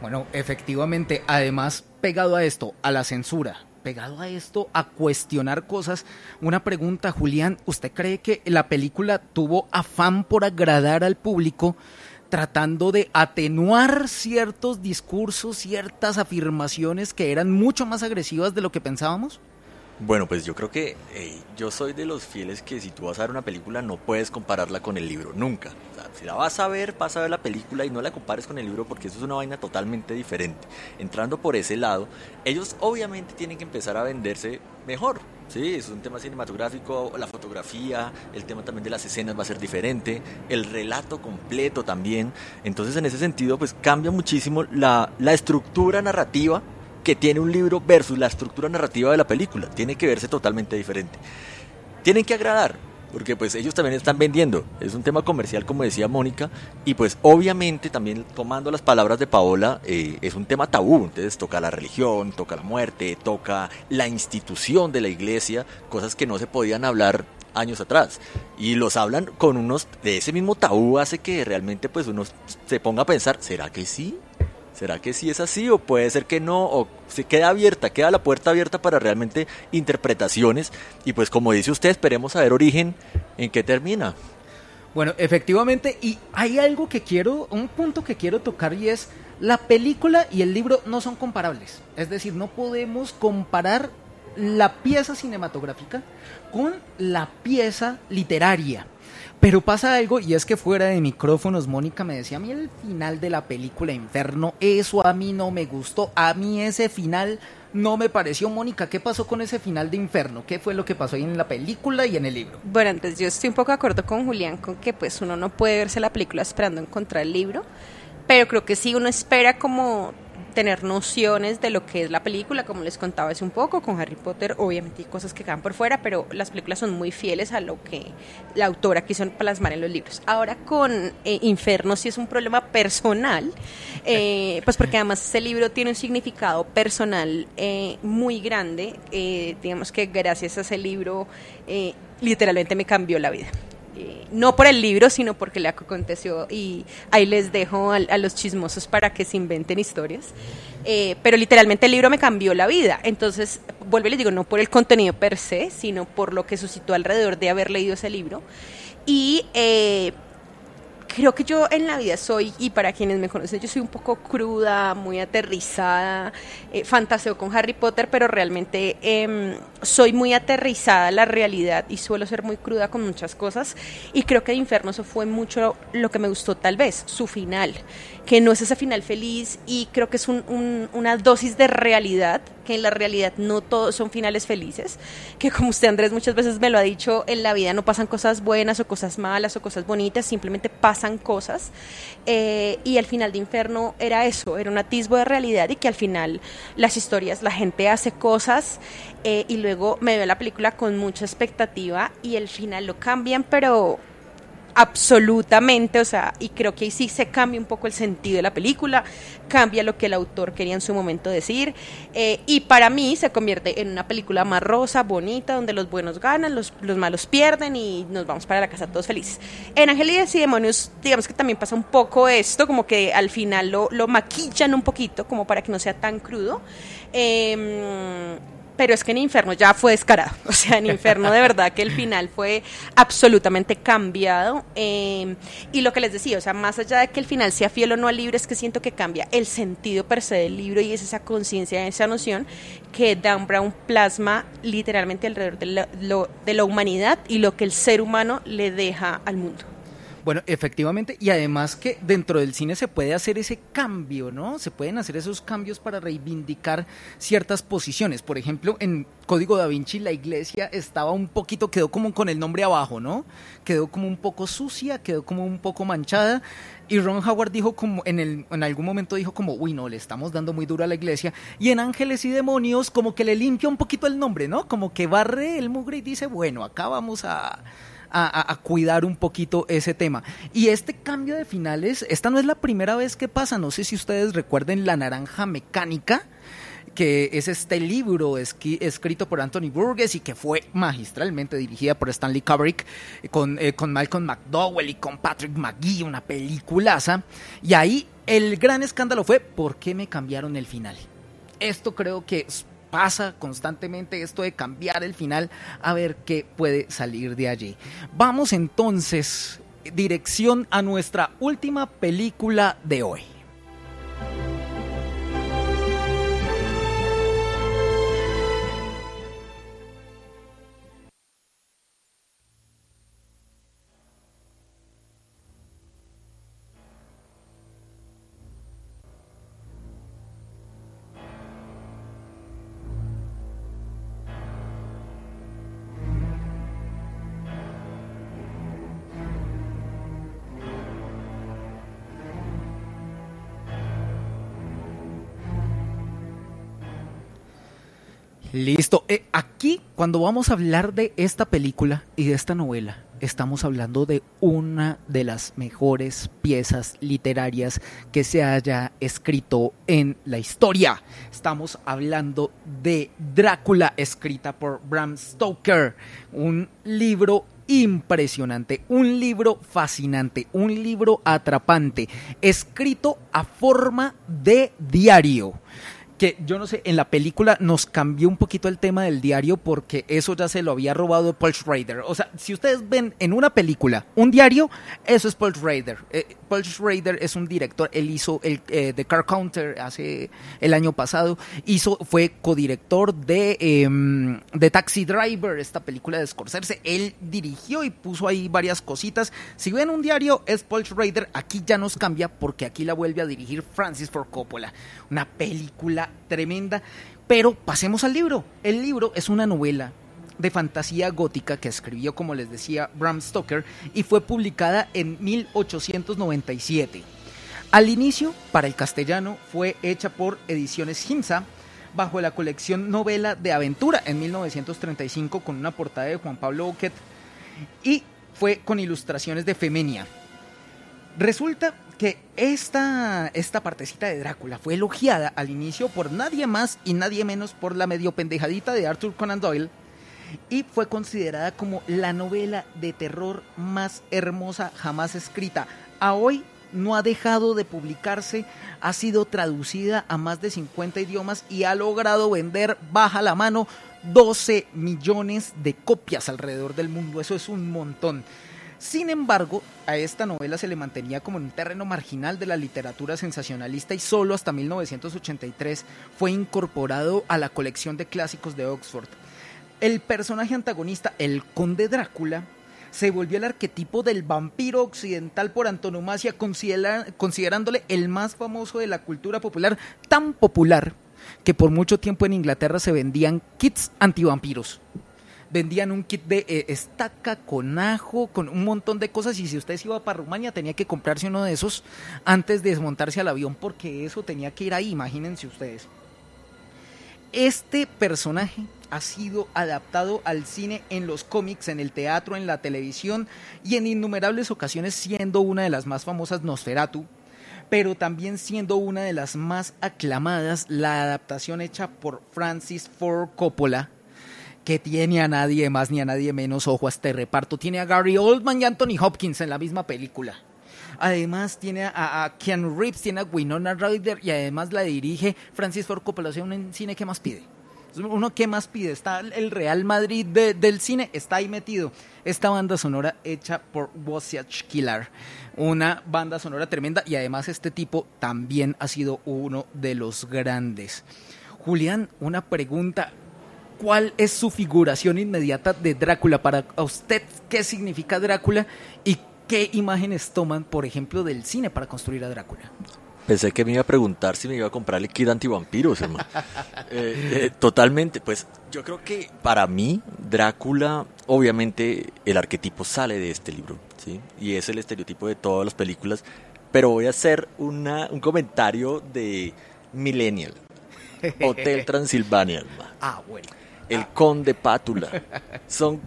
Bueno, efectivamente, además pegado a esto, a la censura, pegado a esto, a cuestionar cosas, una pregunta, Julián, ¿usted cree que la película tuvo afán por agradar al público? tratando de atenuar ciertos discursos, ciertas afirmaciones que eran mucho más agresivas de lo que pensábamos? Bueno, pues yo creo que yo soy de los fieles que si tú vas a ver una película no puedes compararla con el libro, nunca. si la vas a ver, vas a ver la película y no la compares con el libro porque eso es una vaina totalmente diferente. Entrando por ese lado, ellos obviamente tienen que empezar a venderse mejor. Sí, es un tema cinematográfico, la fotografía, el tema también de las escenas va a ser diferente, el relato completo también. Entonces en ese sentido pues cambia muchísimo la, la estructura narrativa que tiene un libro versus la estructura narrativa de la película. Tiene que verse totalmente diferente. Tienen que agradar, porque pues ellos también están vendiendo. Es un tema comercial, como decía Mónica, y pues obviamente también tomando las palabras de Paola, eh, es un tema tabú. Entonces toca la religión, toca la muerte, toca la institución de la iglesia, cosas que no se podían hablar años atrás y los hablan con unos de ese mismo tabú hace que realmente pues uno se ponga a pensar será que sí será que sí es así o puede ser que no o se queda abierta queda la puerta abierta para realmente interpretaciones y pues como dice usted esperemos a ver origen en qué termina. Bueno efectivamente y hay algo que quiero un punto que quiero tocar y es la película y el libro no son comparables. Es decir no podemos comparar la pieza cinematográfica con la pieza literaria. Pero pasa algo y es que fuera de micrófonos Mónica me decía, a mí el final de la película Inferno, eso a mí no me gustó, a mí ese final no me pareció. Mónica, ¿qué pasó con ese final de Inferno? ¿Qué fue lo que pasó ahí en la película y en el libro? Bueno, entonces yo estoy un poco de acuerdo con Julián con que pues uno no puede verse la película esperando encontrar el libro, pero creo que sí uno espera como tener nociones de lo que es la película, como les contaba hace un poco, con Harry Potter obviamente hay cosas que quedan por fuera, pero las películas son muy fieles a lo que la autora quiso plasmar en los libros. Ahora con eh, Inferno sí es un problema personal, eh, pues porque además ese libro tiene un significado personal eh, muy grande, digamos que gracias a ese libro literalmente me cambió la vida. Eh, no por el libro, sino porque le aconteció y ahí les dejo a, los chismosos para que se inventen historias. Eh, pero literalmente el libro me cambió la vida. Entonces, vuelvo y les digo, no por el contenido per se, sino por lo que suscitó alrededor de haber leído ese libro. Y eh, creo que yo en la vida soy, y para quienes me conocen, yo soy un poco cruda, muy aterrizada, eh, fantaseo con Harry Potter, pero realmente em, soy muy aterrizada a la realidad y suelo ser muy cruda con muchas cosas. Y creo que de Inferno eso fue mucho lo que me gustó tal vez, su final que no es ese final feliz y creo que es una dosis de realidad, que en la realidad no todos son finales felices, que como usted Andrés muchas veces me lo ha dicho, en la vida no pasan cosas buenas o cosas malas o cosas bonitas, simplemente pasan cosas. Eh, y el final de Inferno era eso, era un atisbo de realidad y que al final las historias, la gente hace cosas eh, y luego me veo la película con mucha expectativa y el final lo cambian, pero absolutamente, o sea, y creo que ahí sí se cambia un poco el sentido de la película, cambia lo que el autor quería en su momento decir, eh, y para mí se convierte en una película más rosa, bonita, donde los buenos ganan, los, los malos pierden y nos vamos para la casa todos felices. En Ángeles y Demonios, digamos que también pasa un poco esto, como que al final lo, lo maquillan un poquito, como para que no sea tan crudo. Eh, pero es que en Inferno ya fue descarado. <laughs> O sea, en Inferno de verdad que el final fue absolutamente cambiado. Eh, y lo que les decía, o sea, más allá de que el final sea fiel o no al libro, es que siento que cambia el sentido per se del libro y es esa conciencia, esa noción que Dan Brown plasma literalmente alrededor de de la humanidad y lo que el ser humano le deja al mundo. Bueno, efectivamente, y además que dentro del cine se puede hacer ese cambio, ¿no? Se pueden hacer esos cambios para reivindicar ciertas posiciones. Por ejemplo, en Código da Vinci la iglesia estaba un poquito, quedó como con el nombre abajo, ¿no? Quedó como un poco sucia, quedó como un poco manchada. Y Ron Howard dijo como, en, el, en algún momento dijo como, uy, no, le estamos dando muy duro a la iglesia. Y en Ángeles y Demonios como que le limpia un poquito el nombre, ¿no? Como que barre el mugre y dice, bueno, acá vamos a a, cuidar un poquito ese tema. Y este cambio de finales, esta no es la primera vez que pasa, no sé si ustedes recuerden La Naranja Mecánica que es este libro escrito por Anthony Burgess y que fue magistralmente dirigida por Stanley Kubrick con, eh, con Malcolm McDowell y con Patrick McGee, una peliculaza. Y ahí el gran escándalo fue ¿por qué me cambiaron el final? Esto creo que pasa constantemente esto de cambiar el final a ver qué puede salir de allí. Vamos entonces dirección a nuestra última película de hoy. Listo. Eh, aquí, cuando vamos a hablar de esta película y de esta novela, estamos hablando de una de las mejores piezas literarias que se haya escrito en la historia. Estamos hablando de Drácula, escrita por Bram Stoker, un libro impresionante, un libro fascinante, un libro atrapante, escrito a forma de diario que yo no sé, en la película nos cambió un poquito el tema del diario porque eso ya se lo había robado Paul Schrader. O sea, si ustedes ven en una película un diario, eso es Paul Schrader. Eh, Paul Schrader es un director, él hizo el eh, The Car Counter hace el año pasado, hizo, fue codirector de, em, de Taxi Driver, esta película de Scorsese. Él dirigió y puso ahí varias cositas. Si ven un diario, es Paul Schrader. Aquí ya nos cambia porque aquí la vuelve a dirigir Francis Ford Coppola. Una película tremenda. Pero pasemos al libro. El libro es una novela de fantasía gótica que escribió, como les decía, Bram Stoker y fue publicada en 1897. Al inicio, para el castellano, fue hecha por Ediciones Gimsa bajo la colección Novela de Aventura en 1935 con una portada de Juan Pablo Boquet y fue con ilustraciones de Femenia. Resulta que esta, esta partecita de Drácula fue elogiada al inicio por nadie más y nadie menos por la medio pendejadita de Arthur Conan Doyle y fue considerada como la novela de terror más hermosa jamás escrita. A hoy no ha dejado de publicarse, ha sido traducida a más de 50 idiomas y ha logrado vender, baja la mano, 12 millones de copias alrededor del mundo. Eso es un montón. Sin embargo, a esta novela se le mantenía como en un terreno marginal de la literatura sensacionalista y solo hasta 1983 fue incorporado a la colección de clásicos de Oxford. El personaje antagonista, el conde Drácula, se volvió el arquetipo del vampiro occidental por antonomasia, considerándole el más famoso de la cultura popular, tan popular que por mucho tiempo en Inglaterra se vendían kits antivampiros. Vendían un kit de eh, estaca con ajo, con un montón de cosas y si usted se iba para Rumania tenía que comprarse uno de esos antes de desmontarse al avión porque eso tenía que ir ahí, imagínense ustedes. Este personaje ha sido adaptado al cine en los cómics, en el teatro, en la televisión y en innumerables ocasiones siendo una de las más famosas Nosferatu, pero también siendo una de las más aclamadas la adaptación hecha por Francis Ford Coppola, que tiene a nadie más ni a nadie menos ojo a este reparto. Tiene a Gary Oldman y Anthony Hopkins en la misma película. Además tiene a, a Keanu Reeves, tiene a Winona Ryder y además la dirige Francis Ford Coppola. O sea, un cine que más pide. Uno, ¿qué más pide? Está el Real Madrid del cine, está ahí metido. Esta banda sonora hecha por Wozniak Killer, una banda sonora tremenda y además este tipo también ha sido uno de los grandes. Julián, una pregunta. ¿Cuál es su figuración inmediata de Drácula? Para usted, ¿qué significa Drácula? ¿Y qué imágenes toman, por ejemplo, del cine para construir a Drácula? Pensé que me iba a preguntar si me iba a comprar el kit antivampiros, hermano. <laughs> Eh, eh, totalmente, pues yo creo que para mí, Drácula, obviamente el arquetipo sale de este libro, ¿sí? Y es el estereotipo de todas las películas, pero voy a hacer una, un comentario de Millennial, <laughs> Hotel Transilvania, hermano. Ah, bueno. El Conde Pátula. Son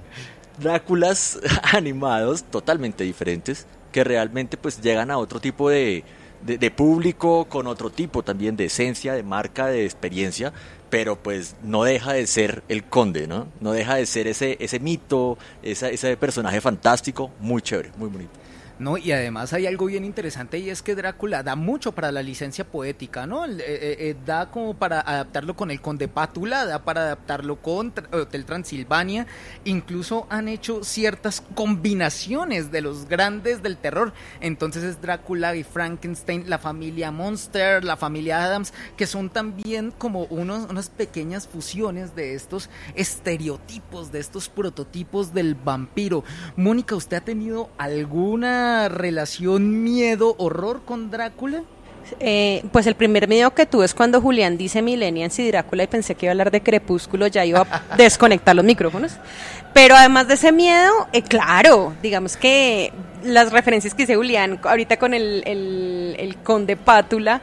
Dráculas <laughs> animados totalmente diferentes que realmente pues llegan a otro tipo de de, público, con otro tipo también de esencia, de marca, de experiencia, pero pues no deja de ser el conde, ¿no? No deja de ser ese, ese mito, ese personaje fantástico, muy chévere, muy bonito. ¿No? Y además hay algo bien interesante y es que Drácula da mucho para la licencia poética, ¿no? Eh, eh, eh, da como para adaptarlo con el Conde Pátula, da para adaptarlo con Hotel Transilvania, incluso han hecho ciertas combinaciones de los grandes del terror, entonces es Drácula y Frankenstein, la familia Monster, la familia Adams, que son también como unos, unas pequeñas fusiones de estos estereotipos, de estos prototipos del vampiro. Mónica, ¿usted ha tenido alguna relación miedo-horror con Drácula? Eh, pues el primer miedo que tuve es cuando Julián dice Millennials y Drácula y pensé que iba a hablar de Crepúsculo, ya iba a <laughs> desconectar los micrófonos. Pero además de ese miedo, eh, claro, digamos que las referencias que hice Julián ahorita con el, el, el Conde Pátula,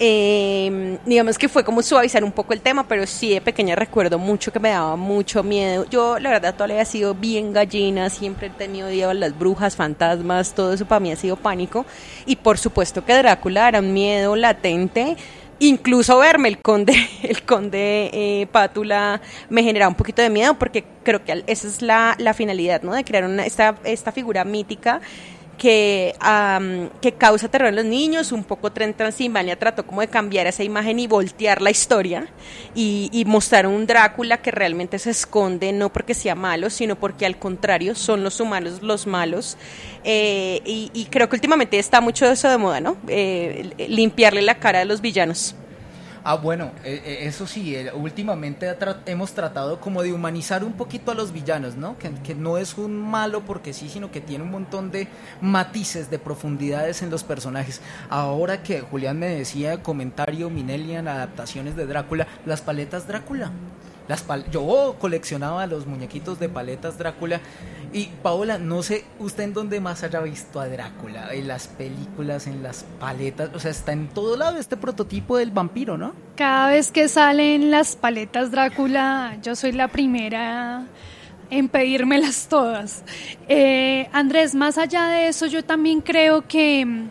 Eh, digamos que fue como suavizar un poco el tema, pero sí de pequeña recuerdo mucho que me daba mucho miedo. Yo, la verdad, todavía he sido bien gallina, siempre he tenido miedo a las brujas, fantasmas, todo eso para mí ha sido pánico. Y por supuesto que Drácula era un miedo latente. Incluso verme el conde, <laughs> el conde eh, Pátula me generaba un poquito de miedo porque creo que esa es la, la finalidad, ¿no? De crear una, esta, esta figura mítica que, que causa terror en los niños, un poco Tren Transilvania trató como de cambiar esa imagen y voltear la historia y, mostrar un Drácula que realmente se esconde no porque sea malo, sino porque al contrario son los humanos los malos. Eh, y, creo que últimamente está mucho eso de moda, ¿no? Eh, limpiarle la cara a los villanos. Ah, bueno, eh, eh, eso sí, eh, últimamente hemos tratado como de humanizar un poquito a los villanos, ¿no? Que, que, no es un malo porque sí, sino que tiene un montón de matices, de profundidades en los personajes. Ahora que Julián me decía comentario Minelian, adaptaciones de Drácula, las paletas Drácula. Las yo coleccionaba los muñequitos de paletas Drácula. Y Paola, no sé usted en dónde más haya visto a Drácula, en las películas, en las paletas, o sea, está en todo lado este prototipo del vampiro, ¿no? Cada vez que salen las paletas Drácula, yo soy la primera en pedírmelas todas. Eh, Andrés, más allá de eso, yo también creo que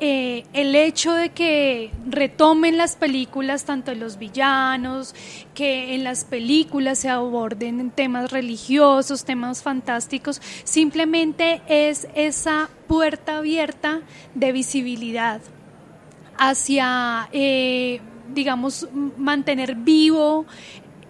eh, el hecho de que retomen las películas, tanto los villanos, que en las películas se aborden temas religiosos, temas fantásticos, simplemente es esa puerta abierta de visibilidad hacia, eh, digamos, mantener vivo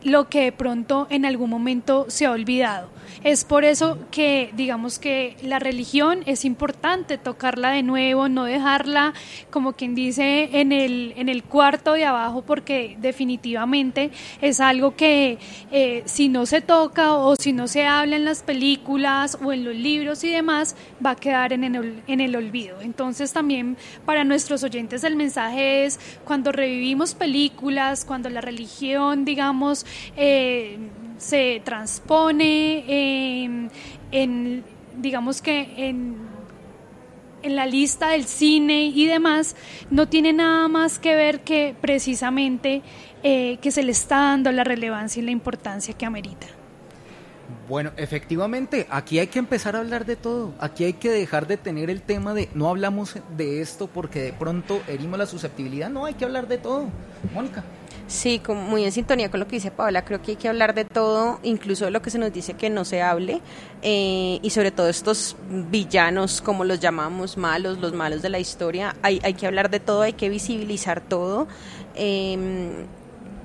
lo que de pronto en algún momento se ha olvidado. Es por eso que digamos que la religión es importante tocarla de nuevo, no dejarla como quien dice en el, en el cuarto de abajo porque definitivamente es algo que eh, si no se toca o si no se habla en las películas o en los libros y demás va a quedar en el, en el olvido. Entonces también para nuestros oyentes el mensaje es cuando revivimos películas, cuando la religión digamos eh, se transpone en, digamos que en, en la lista del cine y demás, no tiene nada más que ver que precisamente eh, que se le está dando la relevancia y la importancia que amerita. Bueno, efectivamente, aquí hay que empezar a hablar de todo. Aquí hay que dejar de tener el tema de no hablamos de esto porque de pronto herimos la susceptibilidad. No, hay que hablar de todo. Mónica. Sí, muy en sintonía con lo que dice Paola, creo que hay que hablar de todo, incluso de lo que se nos dice que no se hable, eh, y sobre todo estos villanos, como los llamamos, malos, los malos de la historia, hay, hay que hablar de todo, hay que visibilizar todo, em,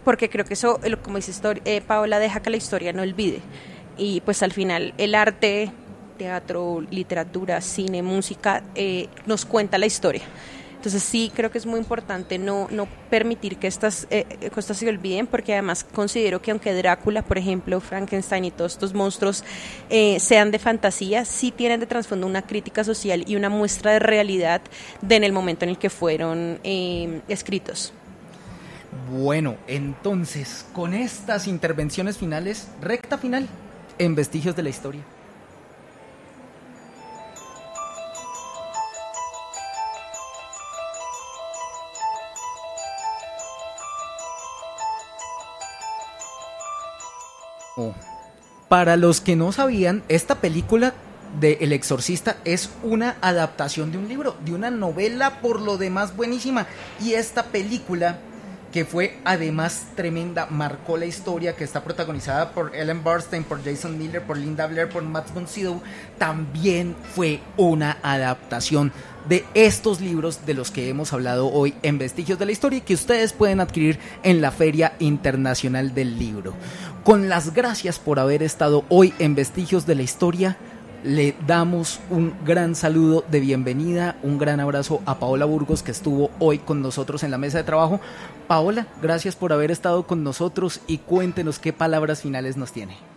porque creo que eso, como dice eh, Paola, deja que la historia no olvide, y pues al final el arte, teatro, literatura, cine, música, eh, nos cuenta la historia. Entonces sí creo que es muy importante no, no permitir que estas eh, eh, cosas se olviden porque además considero que aunque Drácula, por ejemplo, Frankenstein y todos estos monstruos eh, sean de fantasía, sí tienen de trasfondo una crítica social y una muestra de realidad de en el momento en el que fueron escritos. Bueno, entonces, con estas intervenciones finales, recta final en Vestigios de la Historia. Para los que no sabían, esta película de El Exorcista es una adaptación de un libro, de una novela por lo demás buenísima. Y esta película, que fue además tremenda, marcó la historia, que está protagonizada por Ellen Burstyn, por Jason Miller, por Linda Blair, por Matt von también fue una adaptación de estos libros de los que hemos hablado hoy en Vestigios de la Historia y que ustedes pueden adquirir en la Feria Internacional del Libro. Con las gracias por haber estado hoy en Vestigios de la Historia, le damos un gran saludo de bienvenida, un gran abrazo a Paola Burgos que estuvo hoy con nosotros en la mesa de trabajo. Paola, gracias por haber estado con nosotros y cuéntenos qué palabras finales nos tiene.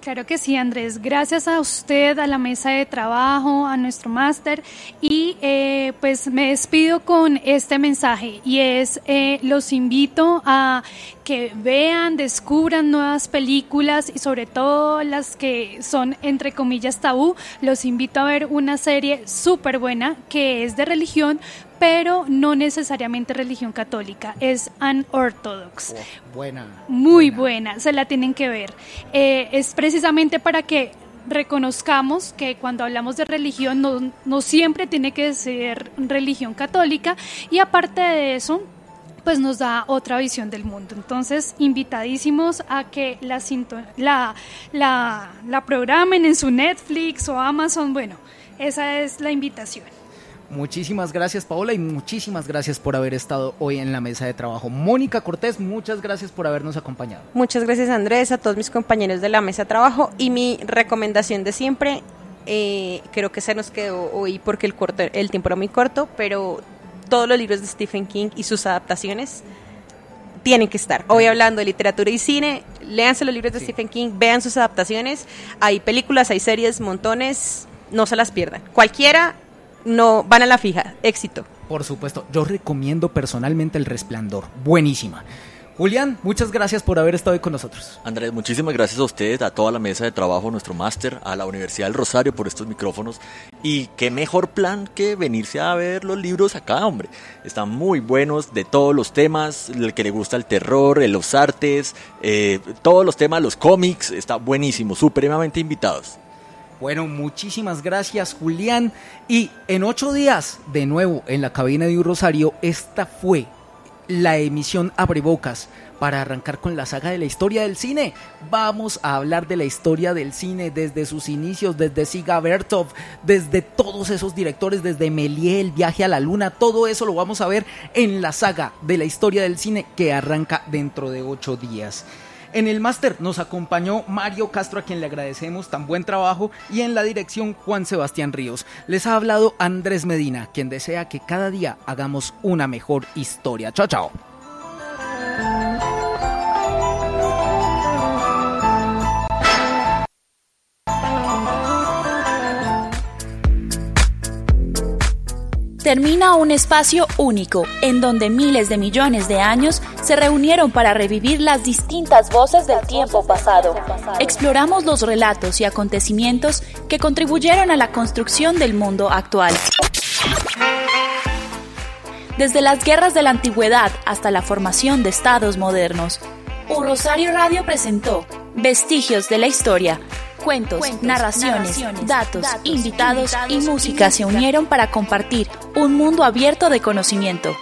Claro que sí, Andrés. Gracias a usted, a la mesa de trabajo, a nuestro máster. Y eh, pues me despido con este mensaje y es, eh, los invito a que vean, descubran nuevas películas y sobre todo las que son entre comillas tabú. Los invito a ver una serie súper buena que es de religión, pero no necesariamente religión católica, es unorthodox. Oh, buena. Muy buena. se la tienen que ver. Eh, es precisamente para que reconozcamos que cuando hablamos de religión no, no siempre tiene que ser religión católica y aparte de eso pues nos da otra visión del mundo. Entonces, invitadísimos a que la, la, la, la programen en su Netflix o Amazon. Bueno, esa es la invitación. Muchísimas gracias Paola y muchísimas gracias por haber estado hoy en la mesa de trabajo. Mónica Cortés, muchas gracias por habernos acompañado. Muchas gracias Andrés, a todos mis compañeros de la mesa de trabajo y mi recomendación de siempre, eh, creo que se nos quedó hoy porque el, corto, el tiempo era muy corto, pero todos los libros de Stephen King y sus adaptaciones tienen que estar. Hoy hablando de literatura y cine, léanse los libros de Stephen King, vean sus adaptaciones, hay películas, hay series, montones, no se las pierdan. Cualquiera no van a la fija. Éxito. Por supuesto, yo recomiendo personalmente El Resplandor. Buenísima. Julián, muchas gracias por haber estado hoy con nosotros. Andrés, muchísimas gracias a usted, a toda la mesa de trabajo, nuestro máster, a la Universidad del Rosario por estos micrófonos. Y qué mejor plan que venirse a ver los libros acá, hombre. Están muy buenos de todos los temas, el que le gusta el terror, los artes, eh, todos los temas, los cómics, está buenísimo, supremamente invitados. Bueno, muchísimas gracias Julián. Y en ocho días, de nuevo en la cabina de un Rosario, esta fue la emisión Abrebocas para arrancar con la saga de la historia del cine. Vamos a hablar de la historia del cine desde sus inicios, desde Siga Bertov, desde todos esos directores, desde Méliès, El viaje a la luna, todo eso lo vamos a ver en la saga de la historia del cine que arranca dentro de ocho días. En el máster nos acompañó Mario Castro, a quien le agradecemos tan buen trabajo, y en la dirección Juan Sebastián Ríos. Les ha hablado Andrés Medina, quien desea que cada día hagamos una mejor historia. Chao, chao. Termina un espacio único en donde miles de millones de años se reunieron para revivir las distintas voces del tiempo pasado. Exploramos los relatos y acontecimientos que contribuyeron a la construcción del mundo actual. Desde las guerras de la antigüedad hasta la formación de estados modernos, Un Rosario Radio presentó Vestigios de la Historia Cuentos, narraciones, datos, invitados y música se unieron para compartir un mundo abierto de conocimiento.